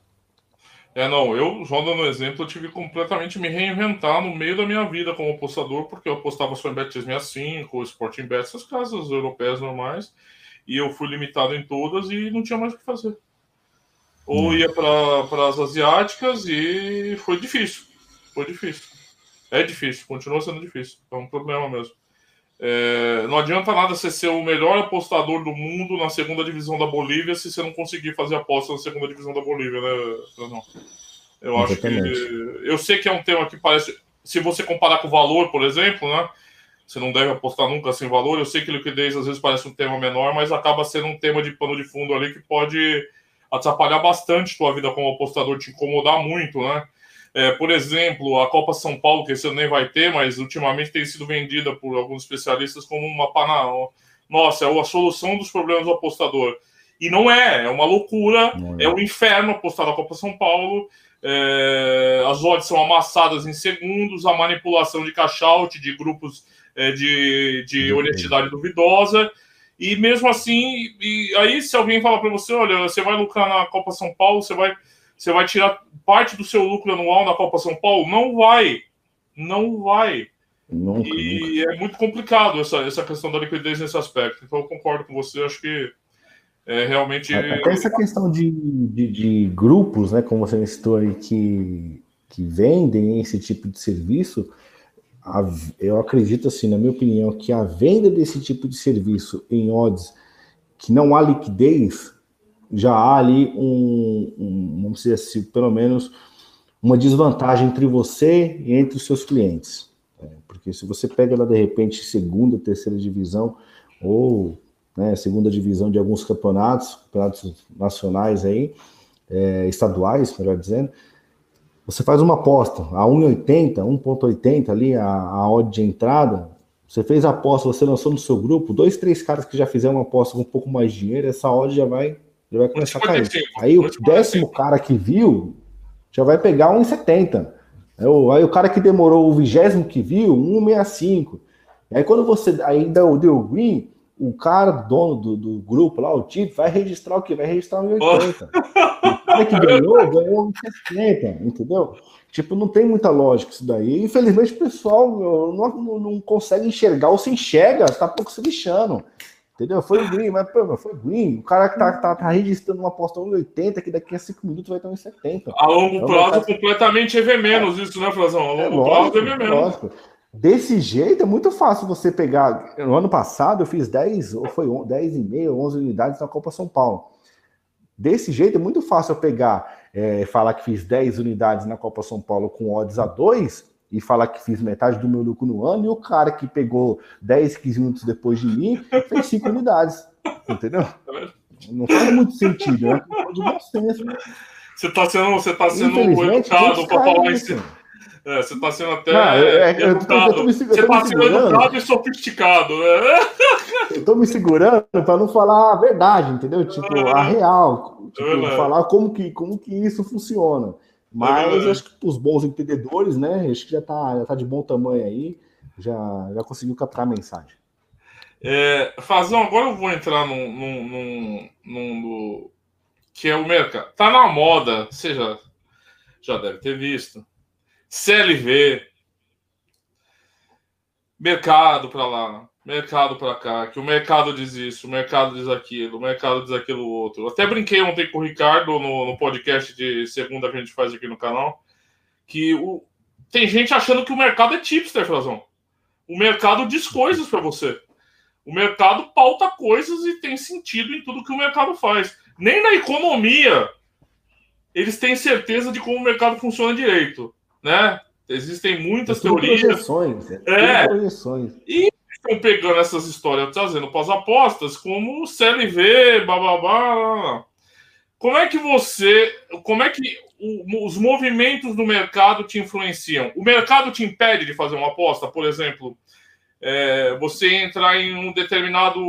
É, não, eu, só dando um exemplo, eu tive completamente me reinventar no meio da minha vida como apostador, porque eu apostava só em Bet365, Sporting Bet, essas casas europeias normais, e eu fui limitado em todas e não tinha mais o que fazer. Ou hum. ia para as asiáticas e foi difícil, foi difícil. É difícil, continua sendo difícil. É um problema mesmo. É, não adianta nada você ser o melhor apostador do mundo na segunda divisão da Bolívia se você não conseguir fazer aposta na segunda divisão da Bolívia, né? Não. Eu acho que. Eu sei que é um tema que parece. Se você comparar com o valor, por exemplo, né? você não deve apostar nunca sem valor. Eu sei que liquidez às vezes parece um tema menor, mas acaba sendo um tema de pano de fundo ali que pode atrapalhar bastante tua vida como apostador, te incomodar muito, né? É, por exemplo, a Copa São Paulo, que esse ano nem vai ter, mas ultimamente tem sido vendida por alguns especialistas como uma pana... Nossa, é a solução dos problemas do apostador. E não é, é uma loucura, é, é um inferno apostar na Copa São Paulo. É, as odds são amassadas em segundos, a manipulação de cash-out, de grupos é, de, de honestidade duvidosa. E mesmo assim, e aí se alguém falar para você, olha, você vai lucrar na Copa São Paulo, você vai, você vai tirar parte do seu lucro anual na Copa São Paulo? Não vai. Não vai. Nunca, e nunca. é muito complicado essa, essa questão da liquidez nesse aspecto. Então eu concordo com você, acho que é realmente. Até essa questão de, de, de, grupos, né, como você citou aí, que, que vendem esse tipo de serviço, a, eu acredito, assim, na minha opinião, que a venda desse tipo de serviço em odds que não há liquidez, já há ali um, um vamos dizer assim, pelo menos uma desvantagem entre você e entre os seus clientes. É, porque se você pega lá de repente segunda, terceira divisão ou né, segunda divisão de alguns campeonatos, campeonatos nacionais aí, é, estaduais, melhor dizendo, você faz uma aposta a 1,80, 1,80 ali, a, a odd de entrada. Você fez a aposta, você lançou no seu grupo, dois, três caras que já fizeram uma aposta com um pouco mais de dinheiro, essa odd já vai, já vai começar a cair. Aí o décimo cara que viu já vai pegar 1,70. Aí o cara que demorou o vigésimo que viu, 1,65. Aí quando você ainda deu green, o cara, dono do, do grupo lá, o time, vai registrar o que? Vai registrar no 80. o cara que ganhou, ganhou no 60, entendeu? Tipo, não tem muita lógica isso daí. Infelizmente, o pessoal não, não, não consegue enxergar, ou se enxerga, tá pouco se lixando. Entendeu? Foi o Green, mas pô, foi o Green. O cara que tá, tá, tá registrando uma aposta 1,80, que daqui a 5 minutos vai estar 1,70. A longo então, prazo, completamente EV menos, isso, né, Frazão? A longo é, lógico, prazo, EV menos. Lógico. Desse jeito é muito fácil você pegar. No ano passado eu fiz 10, ou foi 10 e meio, 11 unidades na Copa São Paulo. Desse jeito é muito fácil eu pegar, é, falar que fiz 10 unidades na Copa São Paulo com odds a 2 e falar que fiz metade do meu lucro no ano, e o cara que pegou 10, 15 minutos depois de mim fez 5 unidades. Entendeu? Não faz muito sentido, é de bom senso. Você está sendo, você tá sendo educado para falar isso. É, você está sendo até. Não, é, é eu tô, eu tô me, você está sendo educado e sofisticado, né? Eu estou me segurando para não falar a verdade, entendeu? Tipo, a ah. real. Tipo, é falar como que, como que isso funciona. Mas acho que os bons entendedores, né? Acho que já está já tá de bom tamanho aí, já, já conseguiu captar a mensagem. É, Fazão, agora eu vou entrar num, num, num, num, que é o mercado. Tá na moda, você já, já deve ter visto CLV, mercado para lá, mercado para cá, que o mercado diz isso, o mercado diz aquilo, o mercado diz aquilo outro. Até brinquei ontem com o Ricardo no, no podcast de segunda que a gente faz aqui no canal, que o, tem gente achando que o mercado é tipster, Frazão. O mercado diz coisas para você. O mercado pauta coisas e tem sentido em tudo que o mercado faz. Nem na economia eles têm certeza de como o mercado funciona direito né? Existem muitas é teorias. Projeções, é, é. projeções. E estão pegando essas histórias, trazendo para as apostas, como CLV, bababá. Como é que você. Como é que o, os movimentos do mercado te influenciam? O mercado te impede de fazer uma aposta, por exemplo, é, você entrar em um determinado.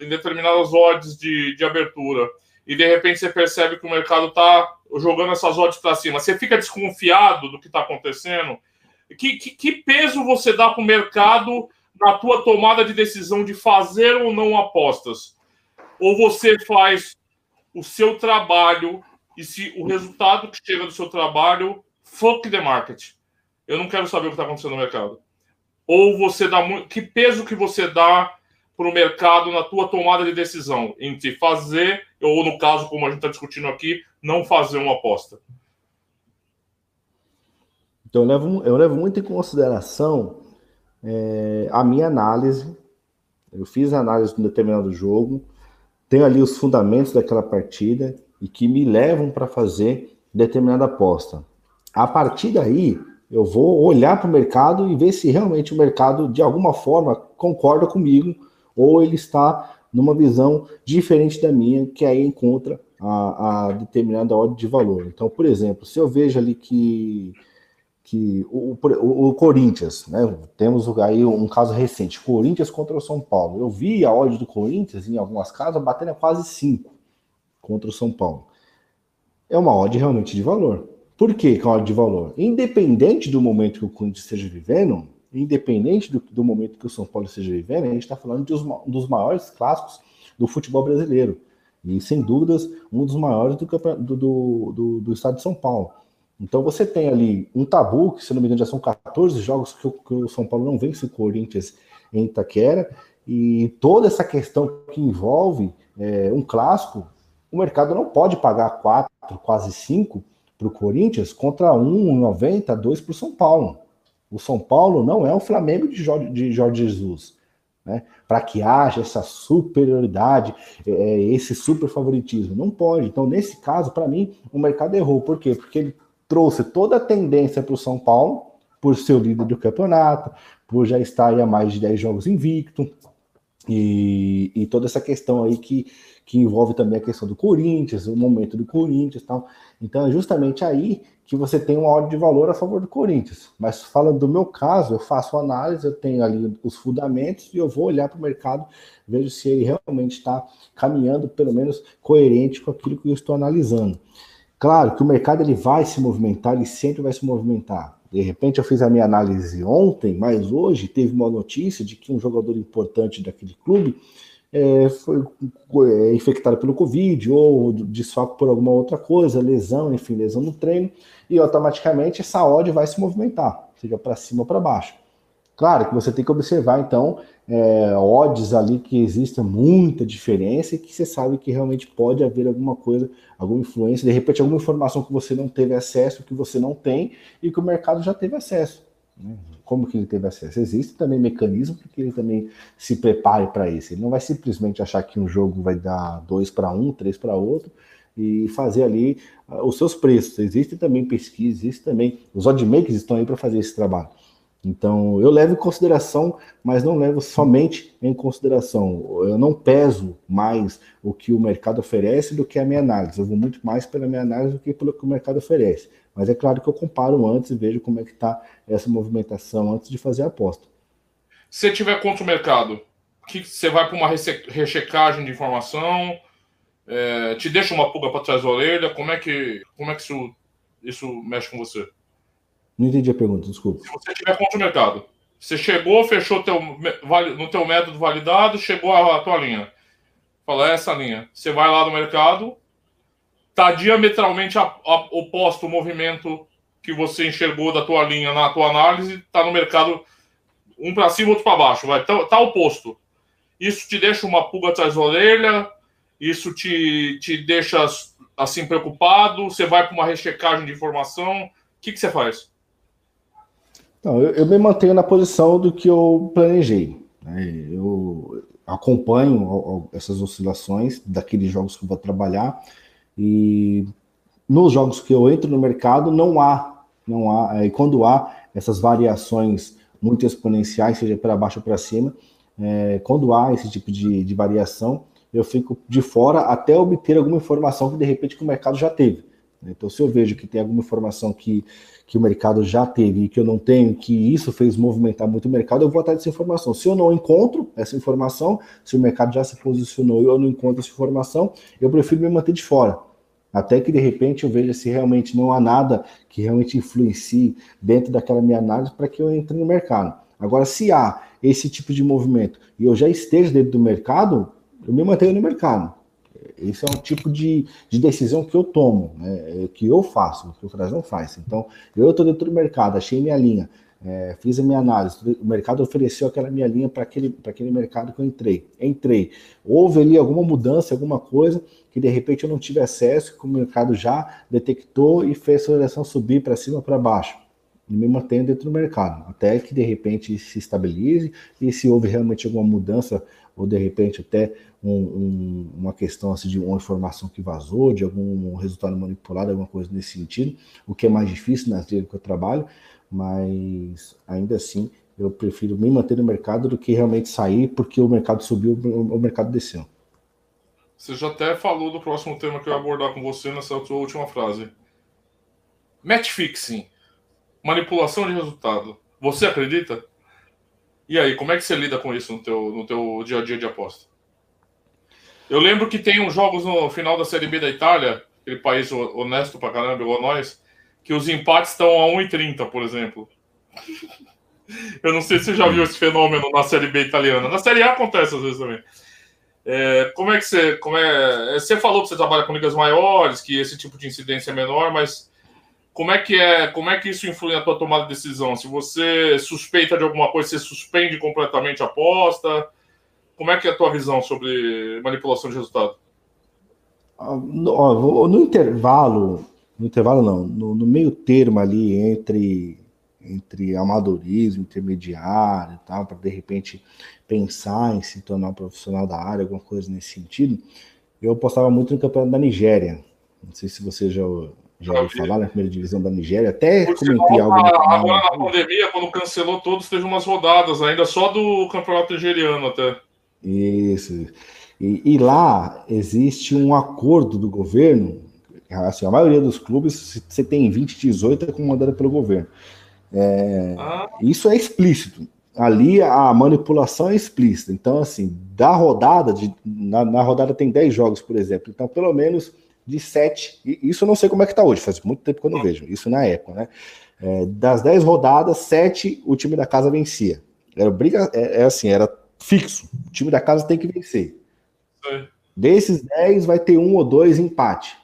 em determinadas odds de, de abertura e de repente você percebe que o mercado está jogando essas odds para cima. Você fica desconfiado do que está acontecendo? Que, que, que, peso você dá para o mercado na tua tomada de decisão de fazer ou não apostas? Ou você faz o seu trabalho e se o resultado que chega do seu trabalho, fuck the market. Eu não quero saber o que está acontecendo no mercado. Ou você dá muito. Que peso que você dá para o mercado na tua tomada de decisão entre fazer, ou no caso, como a gente está discutindo aqui, não fazer uma aposta? Então, eu levo, eu levo muito em consideração é, a minha análise. Eu fiz análise de um determinado jogo, tenho ali os fundamentos daquela partida e que me levam para fazer determinada aposta. A partir daí, eu vou olhar para o mercado e ver se realmente o mercado, de alguma forma, concorda comigo ou ele está numa visão diferente da minha, que aí encontra a, a determinada ordem de valor. Então, por exemplo, se eu vejo ali que, que o, o, o, Corinthians, né, temos aí um caso recente, Corinthians contra o São Paulo. Eu vi a ordem do Corinthians em algumas casas batendo quase 5 contra o São Paulo. É uma odd realmente de valor. Por que é uma odd de valor? Independente do momento que o Corinthians esteja vivendo, independente do, do momento que o São Paulo esteja vivendo, a gente está falando de um dos maiores clássicos do futebol brasileiro. E, sem dúvidas, um dos maiores do, do, do, do estado de São Paulo. Então você tem ali um tabu, que se não me engano já são 14 jogos que o, que o São Paulo não vence o Corinthians em Itaquera, e toda essa questão que envolve é, um clássico, o mercado não pode pagar 4, quase 5 para o Corinthians contra 1,90, 2 para o São Paulo. O São Paulo não é o Flamengo de Jorge, de Jorge Jesus. Né? Para que haja essa superioridade, é, esse super favoritismo. Não pode. Então, nesse caso, para mim, o mercado errou. Por quê? Porque ele trouxe toda a tendência para o São Paulo, por ser o líder do campeonato, por já estar há mais de 10 jogos invicto, e, e toda essa questão aí que, que envolve também a questão do Corinthians, o momento do Corinthians e tal. Então é justamente aí que você tem uma ordem de valor a favor do Corinthians. Mas falando do meu caso, eu faço análise, eu tenho ali os fundamentos e eu vou olhar para o mercado, vejo se ele realmente está caminhando, pelo menos coerente com aquilo que eu estou analisando. Claro que o mercado ele vai se movimentar, ele sempre vai se movimentar. De repente eu fiz a minha análise ontem, mas hoje teve uma notícia de que um jogador importante daquele clube é, foi é, infectado pelo Covid ou desfoque por alguma outra coisa, lesão, enfim, lesão no treino, e automaticamente essa odd vai se movimentar, seja para cima ou para baixo. Claro que você tem que observar, então, é, odds ali que exista muita diferença e que você sabe que realmente pode haver alguma coisa, alguma influência, de repente alguma informação que você não teve acesso, que você não tem e que o mercado já teve acesso. Né? Como que ele teve acesso? Existe também mecanismo para que ele também se prepare para isso. Ele não vai simplesmente achar que um jogo vai dar dois para um, três para outro e fazer ali uh, os seus preços. Existem também pesquisas, existe também os oddmakers estão aí para fazer esse trabalho. Então, eu levo em consideração, mas não levo somente em consideração. Eu não peso mais o que o mercado oferece do que a minha análise. Eu vou muito mais pela minha análise do que pelo que o mercado oferece. Mas é claro que eu comparo antes e vejo como é que está essa movimentação antes de fazer a aposta. Se tiver contra o mercado, que você vai para uma rechecagem de informação, é, te deixa uma pulga para trás da orelha, como é que, como é que isso, isso mexe com você? Não entendi a pergunta, desculpa. Se você tiver contra o mercado, você chegou, fechou teu, no teu método validado, chegou a, tua linha. Fala, é essa linha. Você vai lá no mercado, tá diametralmente a, a, oposto o movimento que você enxergou da tua linha na tua análise, tá no mercado um para cima, outro para baixo, vai tá, tá oposto. Isso te deixa uma pulga atrás da orelha, isso te, te deixa assim preocupado, você vai para uma rechecagem de informação, o que, que você faz? Então, eu, eu, me mantenho na posição do que eu planejei. Né? Eu acompanho essas oscilações daqueles jogos que eu vou trabalhar e nos jogos que eu entro no mercado não há, não há, é, e quando há essas variações muito exponenciais, seja para baixo ou para cima, é, quando há esse tipo de, de variação, eu fico de fora até obter alguma informação que de repente o mercado já teve. Então, se eu vejo que tem alguma informação que que o mercado já teve e que eu não tenho, que isso fez movimentar muito o mercado, eu vou atrás dessa informação. Se eu não encontro essa informação, se o mercado já se posicionou e eu não encontro essa informação, eu prefiro me manter de fora. Até que de repente eu veja se realmente não há nada que realmente influencie dentro daquela minha análise para que eu entre no mercado. Agora, se há esse tipo de movimento e eu já esteja dentro do mercado, eu me mantenho no mercado. Esse é um tipo de, de decisão que eu tomo, né, que eu faço, que o Fraz não faz. Então, eu estou dentro do mercado, achei minha linha, é, fiz a minha análise, o mercado ofereceu aquela minha linha para aquele, aquele mercado que eu entrei. Entrei. Houve ali alguma mudança, alguma coisa que de repente eu não tive acesso, que o mercado já detectou e fez a aceleração subir para cima ou para baixo. Me mantenho dentro do mercado, até que de repente se estabilize e se houve realmente alguma mudança, ou de repente até um, um, uma questão assim, de uma informação que vazou, de algum resultado manipulado, alguma coisa nesse sentido, o que é mais difícil nas ligas que eu trabalho, mas ainda assim eu prefiro me manter no mercado do que realmente sair porque o mercado subiu, o mercado desceu. Você já até falou do próximo tema que eu ia abordar com você nessa sua última frase. Match fixing, manipulação de resultado. Você acredita? E aí, como é que você lida com isso no teu, no teu dia a dia de aposta? Eu lembro que tem uns jogos no final da Série B da Itália, aquele país honesto pra caramba, igual nós, que os empates estão a 1,30, por exemplo. Eu não sei se você já viu esse fenômeno na Série B italiana. Na Série A acontece às vezes também. É, como é que você. Como é, você falou que você trabalha com ligas maiores, que esse tipo de incidência é menor, mas como é que é, como é que isso influi na tua tomada de decisão? Se você suspeita de alguma coisa, você suspende completamente a aposta? Como é que é a tua visão sobre manipulação de resultado? Ah, no, no intervalo, no intervalo não, no, no meio termo ali entre entre amadorismo, intermediário e tal, para de repente pensar em se tornar um profissional da área, alguma coisa nesse sentido, eu apostava muito no campeonato da Nigéria. Não sei se você já, já ouviu falar na primeira divisão da Nigéria, até Por comentei algo. Agora na pandemia, quando cancelou todos, teve umas rodadas ainda só do campeonato nigeriano até. Isso. E, e lá existe um acordo do governo, assim, a maioria dos clubes, você tem 20, 18, é comandada pelo governo. É, ah. Isso é explícito. Ali a manipulação é explícita. Então, assim, da rodada, de, na, na rodada tem 10 jogos, por exemplo. Então, pelo menos de 7. Isso eu não sei como é que tá hoje, faz muito tempo que eu não vejo. Isso na época, né? É, das 10 rodadas, 7 o time da casa vencia. Era briga, é, é, assim, era fixo. O time da casa tem que vencer. É. Desses 10, vai ter um ou dois empate.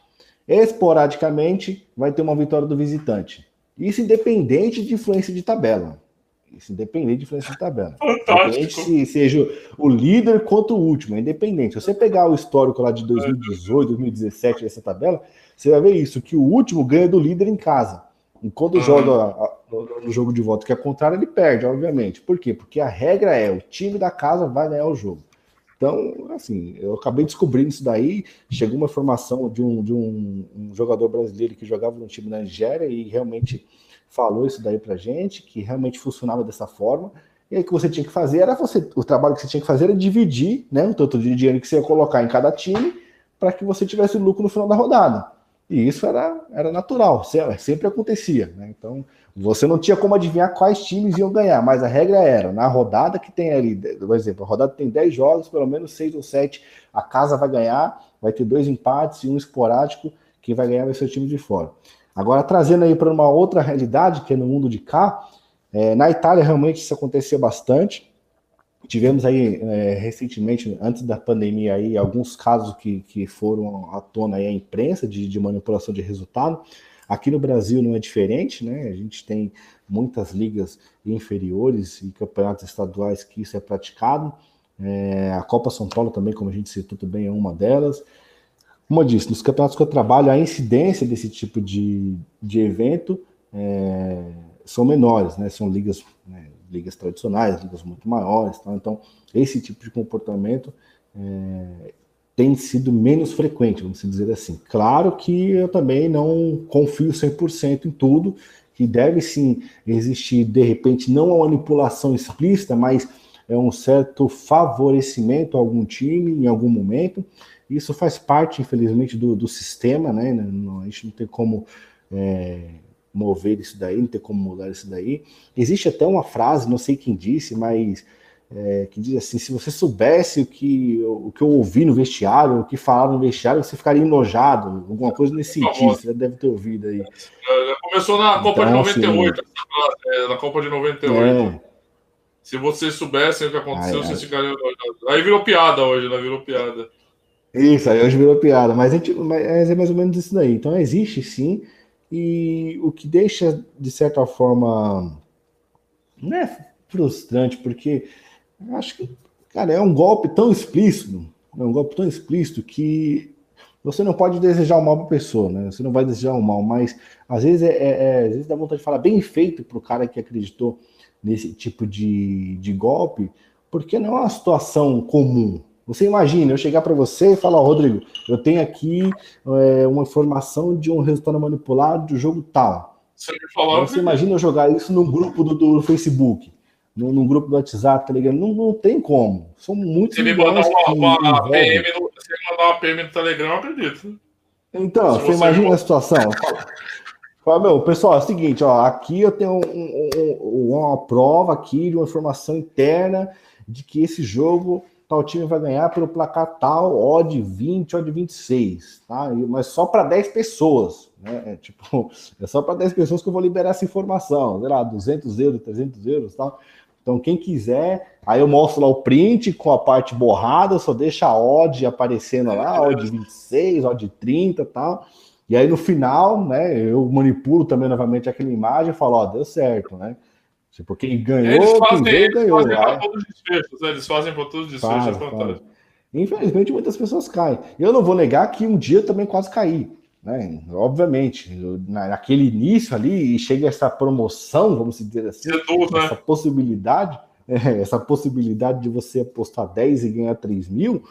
Esporadicamente, vai ter uma vitória do visitante. Isso independente de influência de tabela. Isso independente de influência de tabela. Independente se seja o líder contra o último, é independente. Se você pegar o histórico lá de 2018, 2017 dessa tabela, você vai ver isso, que o último ganha do líder em casa. E quando uhum. joga no jogo de volta que é contrário, ele perde, obviamente. Por quê? Porque a regra é o time da casa vai ganhar o jogo. Então, assim, eu acabei descobrindo isso daí. Chegou uma informação de um, de um, um jogador brasileiro que jogava no time da Nigéria e realmente falou isso daí pra gente, que realmente funcionava dessa forma. E aí o que você tinha que fazer era você, o trabalho que você tinha que fazer era dividir, né, o tanto de dinheiro que você ia colocar em cada time para que você tivesse lucro no final da rodada. E isso era, era natural, sempre acontecia. Né? Então, você não tinha como adivinhar quais times iam ganhar, mas a regra era, na rodada que tem ali, por exemplo, a rodada tem 10 jogos, pelo menos 6 ou 7, a casa vai ganhar, vai ter dois empates e um esporádico, quem vai ganhar vai ser o time de fora. Agora, trazendo aí para uma outra realidade, que é no mundo de cá, é, na Itália realmente isso acontecia bastante, Tivemos aí é, recentemente, antes da pandemia, aí, alguns casos que, que foram à tona aí a imprensa de, de manipulação de resultado. Aqui no Brasil não é diferente, né? A gente tem muitas ligas inferiores e campeonatos estaduais que isso é praticado. É, a Copa São Paulo também, como a gente citou também, é uma delas. Como eu disse, nos campeonatos que eu trabalho, a incidência desse tipo de, de evento é, são menores, né? São ligas né, ligas tradicionais, ligas muito maiores. Tá? Então, esse tipo de comportamento é, tem sido menos frequente, vamos dizer assim. Claro que eu também não confio 100% em tudo, que deve sim existir, de repente, não uma manipulação explícita, mas é um certo favorecimento a algum time em algum momento. Isso faz parte, infelizmente, do, do sistema, né? A gente não tem como é, mover isso daí, não tem como mudar isso daí. Existe até uma frase, não sei quem disse, mas é, que diz assim: se você soubesse o que, o que eu ouvi no vestiário, o que falaram no vestiário, você ficaria enojado, alguma coisa nesse sentido, você deve ter ouvido aí. É, começou na Copa então, de 98, assim, é, na Copa de 98. É. Se vocês soubessem o que aconteceu, ai, vocês ficariam enojados. Aí virou piada hoje, né? Virou piada. Isso, aí hoje virou piada, mas, gente, mas é mais ou menos isso daí. Então existe sim e o que deixa, de certa forma, não é frustrante, porque acho que, cara, é um golpe tão explícito, é um golpe tão explícito que você não pode desejar o mal para pessoa, né? Você não vai desejar o mal, mas às vezes é, é, é às vezes dá vontade de falar bem feito para o cara que acreditou nesse tipo de, de golpe, porque não é uma situação comum, você imagina eu chegar para você e falar, oh, Rodrigo, eu tenho aqui é, uma informação de um resultado manipulado do jogo tal. Você, você imagina eu jogar isso num grupo do, do Facebook, num, num, grupo do WhatsApp, tá ligado? Não, não tem como. São muitos. Você me mandar uma, uma PM no, mandar uma PM no Telegram, eu acredito. Então, você, você imagina a situação. Fala, meu, pessoal, é o seguinte, ó, aqui eu tenho um, um, uma prova aqui de uma informação interna de que esse jogo tal time vai ganhar pelo placar tal, odd 20, odd 26, tá? Mas só para 10 pessoas, né? É, tipo, é só para 10 pessoas que eu vou liberar essa informação, sei lá, 200 euros, 300 euros, tal. Então, quem quiser, aí eu mostro lá o print com a parte borrada, só deixa a odd aparecendo lá, odd 26, odd 30 e tal. E aí no final, né, eu manipulo também novamente aquela imagem e falo, ó, deu certo, né? Tipo, quem ganhou, eles fazem, quem veio, ganhou. Fazem para todos os desfechos, né? Eles fazem para todos os desfechos. Faz, Infelizmente, muitas pessoas caem. Eu não vou negar que um dia eu também quase caí. Né? Obviamente, naquele início ali, e chega essa promoção, vamos dizer assim, Seduz, né? essa possibilidade, é, essa possibilidade de você apostar 10 e ganhar 3 mil,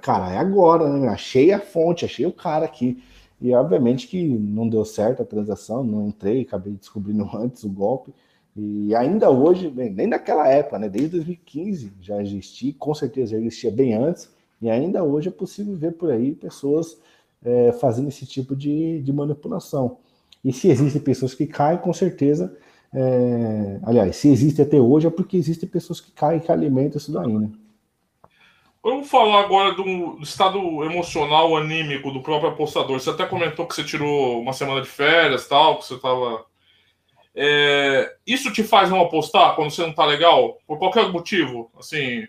cara, é agora, né? Achei a fonte, achei o cara aqui. E obviamente que não deu certo a transação, não entrei, acabei descobrindo antes o golpe. E ainda hoje, nem naquela época, né? Desde 2015 já existia, com certeza existia bem antes, e ainda hoje é possível ver por aí pessoas é, fazendo esse tipo de, de manipulação. E se existem pessoas que caem, com certeza. É, aliás, se existe até hoje é porque existem pessoas que caem que alimentam isso daí, né? Vamos falar agora do estado emocional, anímico do próprio apostador. Você até comentou que você tirou uma semana de férias, tal, que você estava. É... Isso te faz não apostar quando você não está legal? Por qualquer motivo? Assim,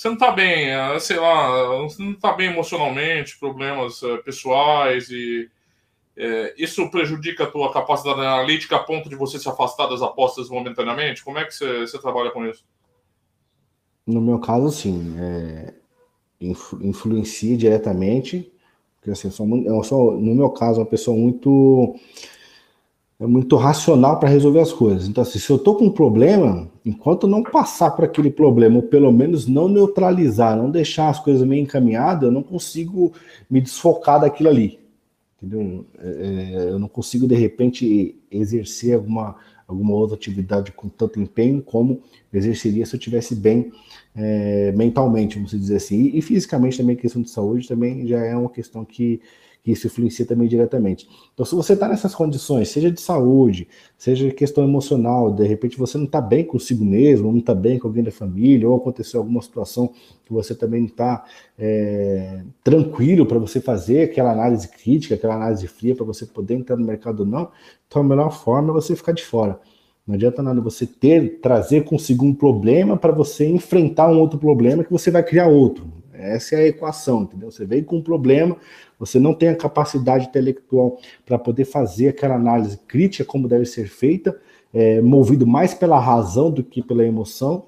você não está bem, é, sei lá, não está bem emocionalmente, problemas é, pessoais e. É, isso prejudica a tua capacidade analítica a ponto de você se afastar das apostas momentaneamente? Como é que você, você trabalha com isso? No meu caso, sim. É, influ, influencia diretamente, porque assim, eu sou, eu sou, no meu caso, uma pessoa muito é muito racional para resolver as coisas. Então, assim, se eu estou com um problema, enquanto não passar por aquele problema, ou pelo menos não neutralizar, não deixar as coisas meio encaminhadas, eu não consigo me desfocar daquilo ali. Entendeu? É, é eu não consigo, de repente, exercer alguma, alguma outra atividade com tanto empenho como exerceria se eu tivesse bem é, mentalmente, vamos dizer assim, e, e, fisicamente também, a questão de saúde também já é uma questão que, que isso influencia também diretamente. Então, se você está nessas condições, seja de saúde, seja de questão emocional, de repente você não está bem consigo mesmo, não está bem com alguém da família, ou aconteceu alguma situação que você também não está é, tranquilo para você fazer aquela análise crítica, aquela análise fria, para você poder entrar no mercado ou não, então a melhor forma é você ficar de fora. Não adianta nada você ter, trazer consigo um problema para você enfrentar um outro problema que você vai criar outro. Essa é a equação, entendeu? Você veio com um problema, você não tem a capacidade intelectual para poder fazer aquela análise crítica como deve ser feita, é, movido mais pela razão do que pela emoção,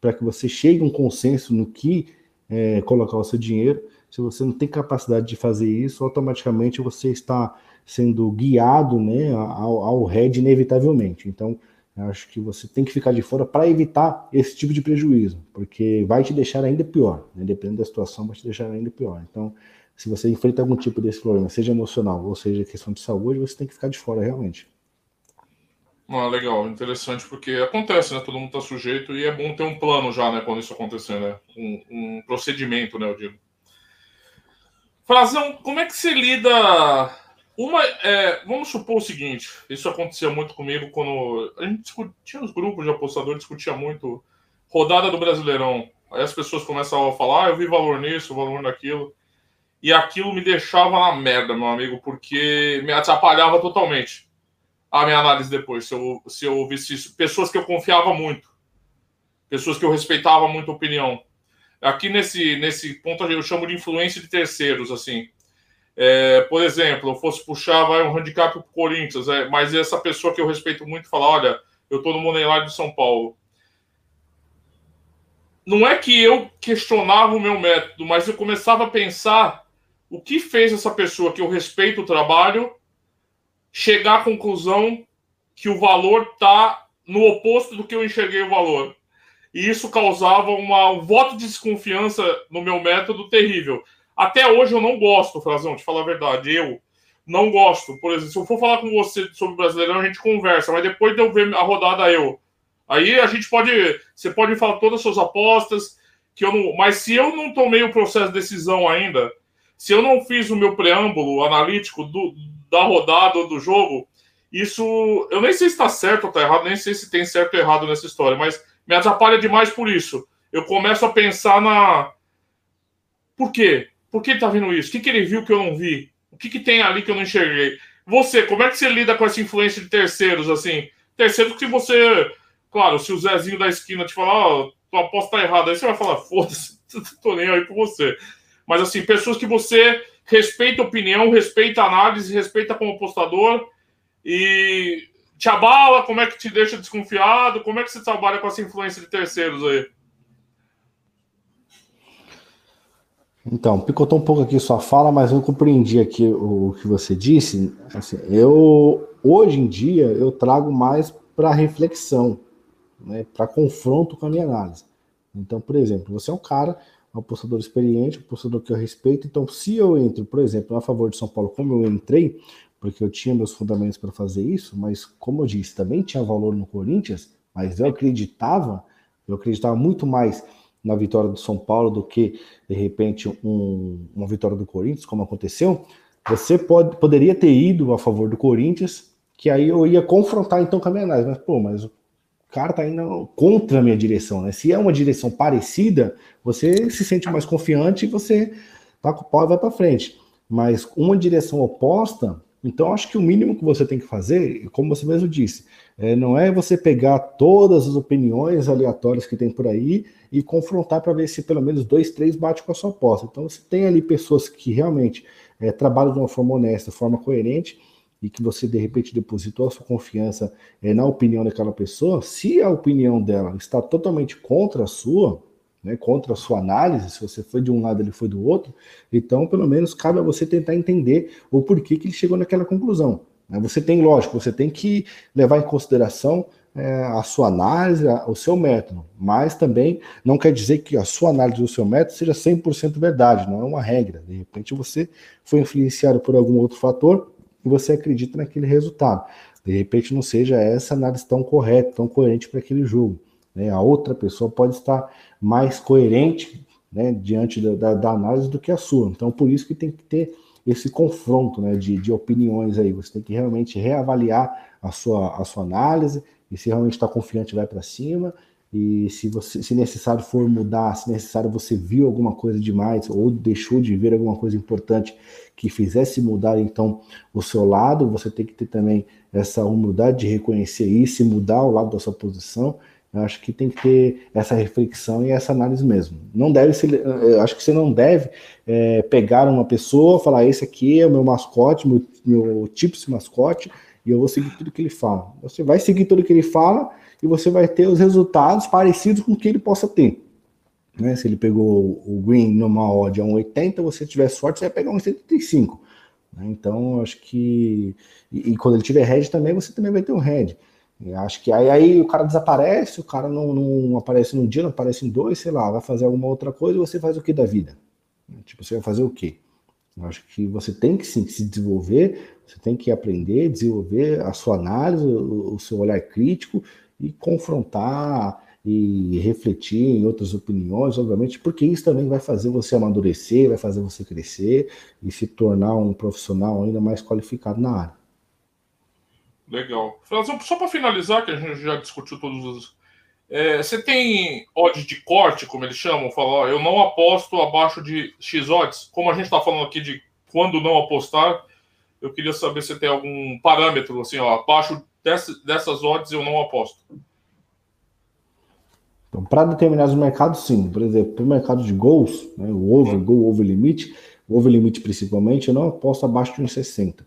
para que você chegue a um consenso no que é, colocar o seu dinheiro. Se você não tem capacidade de fazer isso, automaticamente você está sendo guiado né, ao, ao head inevitavelmente. Então, eu acho que você tem que ficar de fora para evitar esse tipo de prejuízo, porque vai te deixar ainda pior, né? dependendo da situação, vai te deixar ainda pior. Então, se você enfrenta algum tipo desse problema, seja emocional ou seja questão de saúde, você tem que ficar de fora realmente. Ah, legal, interessante, porque acontece, né? Todo mundo está sujeito e é bom ter um plano já, né? Quando isso acontecer, né? Um, um procedimento, né? Eu digo. Frazão, como é que você lida uma, é, vamos supor o seguinte: isso aconteceu muito comigo quando a gente discutia os grupos de apostadores, discutia muito rodada do Brasileirão. Aí as pessoas começam a falar: ah, eu vi valor nisso, valor naquilo. E aquilo me deixava na merda, meu amigo, porque me atrapalhava totalmente a minha análise depois. Se eu, se eu ouvisse isso, pessoas que eu confiava muito, pessoas que eu respeitava muito a opinião. Aqui nesse, nesse ponto eu chamo de influência de terceiros, assim é, por exemplo, eu fosse puxar vai, um handicap para o Corinthians, é, mas essa pessoa que eu respeito muito fala: olha, eu estou no Moneyline de São Paulo. Não é que eu questionava o meu método, mas eu começava a pensar o que fez essa pessoa que eu respeito o trabalho chegar à conclusão que o valor está no oposto do que eu enxerguei o valor. E isso causava uma, um voto de desconfiança no meu método terrível. Até hoje eu não gosto, Frazão, de falar a verdade. Eu. não gosto. Por exemplo, se eu for falar com você sobre o Brasileirão, a gente conversa, mas depois de eu ver a rodada eu. Aí a gente pode. Você pode falar todas as suas apostas, que eu não. Mas se eu não tomei o processo de decisão ainda, se eu não fiz o meu preâmbulo analítico do, da rodada ou do jogo, isso. Eu nem sei se está certo ou está errado, nem sei se tem certo ou errado nessa história, mas me atrapalha demais por isso. Eu começo a pensar na. Por quê? Por que ele tá vendo isso? O que, que ele viu que eu não vi? O que, que tem ali que eu não enxerguei? Você, como é que você lida com essa influência de terceiros, assim? Terceiros que você. Claro, se o Zezinho da esquina te falar, ó, oh, tua aposta tá errada, aí você vai falar, foda-se, tô nem aí com você. Mas, assim, pessoas que você respeita a opinião, respeita a análise, respeita como apostador e te abala, como é que te deixa desconfiado, como é que você trabalha com essa influência de terceiros aí? Então, picotou um pouco aqui sua fala, mas eu compreendi aqui o que você disse. Assim, eu hoje em dia eu trago mais para reflexão, né, para confronto com a minha análise. Então, por exemplo, você é um cara, um apostador experiente, um apostador que eu respeito. Então, se eu entro, por exemplo, a favor de São Paulo, como eu entrei, porque eu tinha meus fundamentos para fazer isso, mas como eu disse, também tinha valor no Corinthians, mas eu acreditava, eu acreditava muito mais na vitória do São Paulo do que, de repente, um, uma vitória do Corinthians, como aconteceu, você pode, poderia ter ido a favor do Corinthians, que aí eu ia confrontar então com a minha análise. Mas, pô, mas o cara tá indo contra a minha direção, né? Se é uma direção parecida, você se sente mais confiante e você tá com o pau e vai para frente. Mas uma direção oposta, então acho que o mínimo que você tem que fazer, como você mesmo disse, é, não é você pegar todas as opiniões aleatórias que tem por aí e confrontar para ver se pelo menos dois, três bate com a sua aposta. Então você tem ali pessoas que realmente é, trabalham de uma forma honesta, forma coerente, e que você de repente depositou a sua confiança é, na opinião daquela pessoa, se a opinião dela está totalmente contra a sua, né, contra a sua análise, se você foi de um lado ele foi do outro, então pelo menos cabe a você tentar entender o porquê que ele chegou naquela conclusão. Né. Você tem, lógico, você tem que levar em consideração é, a sua análise, o seu método, mas também não quer dizer que a sua análise do seu método seja 100% verdade, não é uma regra. De repente você foi influenciado por algum outro fator e você acredita naquele resultado. De repente não seja essa análise tão correta, tão coerente para aquele jogo. Né? A outra pessoa pode estar mais coerente né, diante da, da, da, análise do que a sua. Então, por isso que tem que ter esse confronto né, de, de opiniões aí. Você tem que realmente reavaliar a sua, a sua análise, e se realmente está confiante, vai para cima. E se você, se necessário for mudar, se necessário você viu alguma coisa demais ou deixou de ver alguma coisa importante que fizesse mudar então o seu lado, você tem que ter também essa humildade de reconhecer isso e mudar o lado da sua posição. Eu acho que tem que ter essa reflexão e essa análise mesmo. Não deve ser, eu acho que você não deve é, pegar uma pessoa, falar esse aqui é o meu mascote, meu, meu tipo de mascote, e eu vou seguir tudo que ele fala. Você vai seguir tudo que ele fala e você vai ter os resultados parecidos com o que ele possa ter. Né? Se ele pegou o green numa odd a 1,80, você tiver sorte, você vai pegar um 1,75. Né? Então, acho que. E, e, quando ele tiver head também, você também vai ter um head. Eu acho que aí, aí o cara desaparece, o cara não, não aparece num dia, não aparece em dois, sei lá, vai fazer alguma outra coisa e você faz o que da vida? Tipo, você vai fazer o quê? Eu acho que você tem que sim, se desenvolver, você tem que aprender, desenvolver a sua análise, o, o seu olhar crítico e confrontar e refletir em outras opiniões, obviamente, porque isso também vai fazer você amadurecer, vai fazer você crescer e se tornar um profissional ainda mais qualificado na área. Legal. Só para finalizar, que a gente já discutiu todos os. É, você tem odds de corte, como eles chamam? Falar, eu não aposto abaixo de X odds. Como a gente está falando aqui de quando não apostar, eu queria saber se tem algum parâmetro, assim, ó, abaixo dessas, dessas odds eu não aposto. Então, para determinados mercados, sim. Por exemplo, para o mercado de gols, né, o over, uhum. gol, over limite, o over limite principalmente, eu não aposto abaixo de 1,60.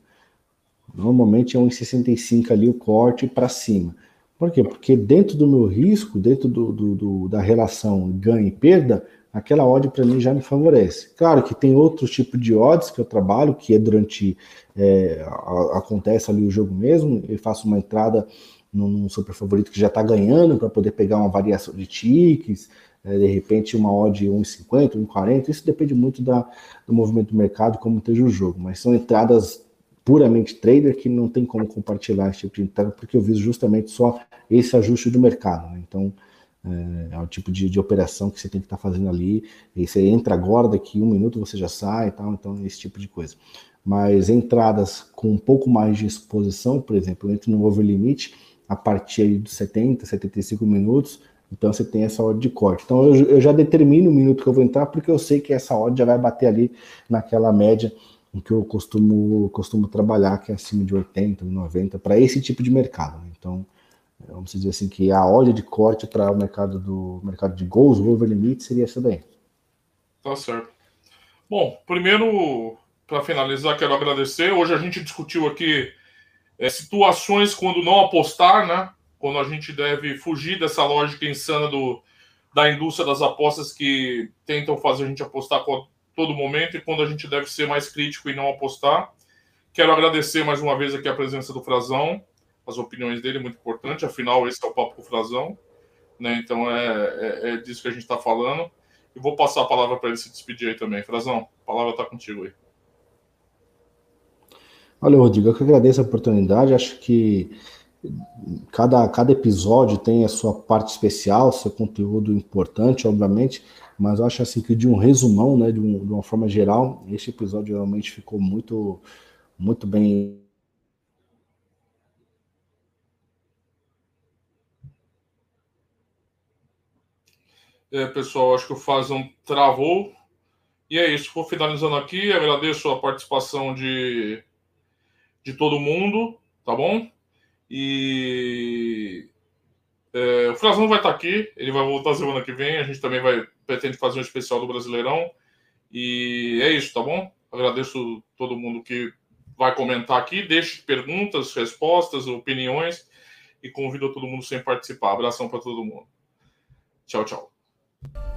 Normalmente é 1,65 ali o corte para cima. Por quê? Porque dentro do meu risco, dentro do, do, do da relação ganho e perda, aquela odd para mim já me favorece. Claro que tem outro tipo de odds que eu trabalho, que é durante. É, a, acontece ali o jogo mesmo, eu faço uma entrada num super favorito que já está ganhando para poder pegar uma variação de tickets, é, de repente uma odd 1,50, 1,40, isso depende muito da, do movimento do mercado, como esteja o jogo, mas são entradas puramente trader que não tem como compartilhar esse tipo de entrada, porque eu viso justamente só esse ajuste do mercado. Né? Então, é, é, o tipo de, de, operação que você tem que estar tá fazendo ali, e você entra agora, daqui um minuto você já sai e tal, então esse tipo de coisa. Mas entradas com um pouco mais de exposição, por exemplo, entre no over limit a partir dos 70, 75 minutos, então você tem essa ordem de corte. Então eu, eu já determino o minuto que eu vou entrar, porque eu sei que essa ordem já vai bater ali naquela média em que eu costumo, costumo trabalhar, que é acima de 80, 90, para esse tipo de mercado. Né? Então, vamos dizer assim, que a ordem de corte para o mercado do mercado de gols, o over limit, seria essa daí. Tá certo. Bom, primeiro, para finalizar, quero agradecer. Hoje a gente discutiu aqui é, situações quando não apostar, né? Quando a gente deve fugir dessa lógica insana do, da indústria das apostas que tentam fazer a gente apostar todo momento e quando a gente deve ser mais crítico e não apostar. Quero agradecer mais uma vez aqui a presença do Frazão, as opiniões dele, muito importante, afinal, esse é o papo com o Frazão, né? Então é, é, é disso que a gente está falando. E vou passar a palavra para ele se despedir aí também. Frazão, a palavra está contigo aí. Olha, Rodrigo, eu que agradeço a oportunidade. Acho que cada, cada episódio tem a sua parte especial, seu conteúdo importante, obviamente, mas eu acho assim que de um resumão, né, de, um, de uma forma geral, esse episódio realmente ficou muito, muito bem É, pessoal, acho que o Fazão travou. E é isso, vou finalizando aqui. Agradeço a participação de, de todo mundo, tá bom? E é, o Frazão vai estar aqui, ele vai voltar semana que vem. A gente também vai pretende fazer um especial do Brasileirão. E é isso, tá bom? Agradeço todo mundo que vai comentar aqui. Deixe perguntas, respostas, opiniões e convido todo mundo sem participar. Abração para todo mundo. Tchau, tchau.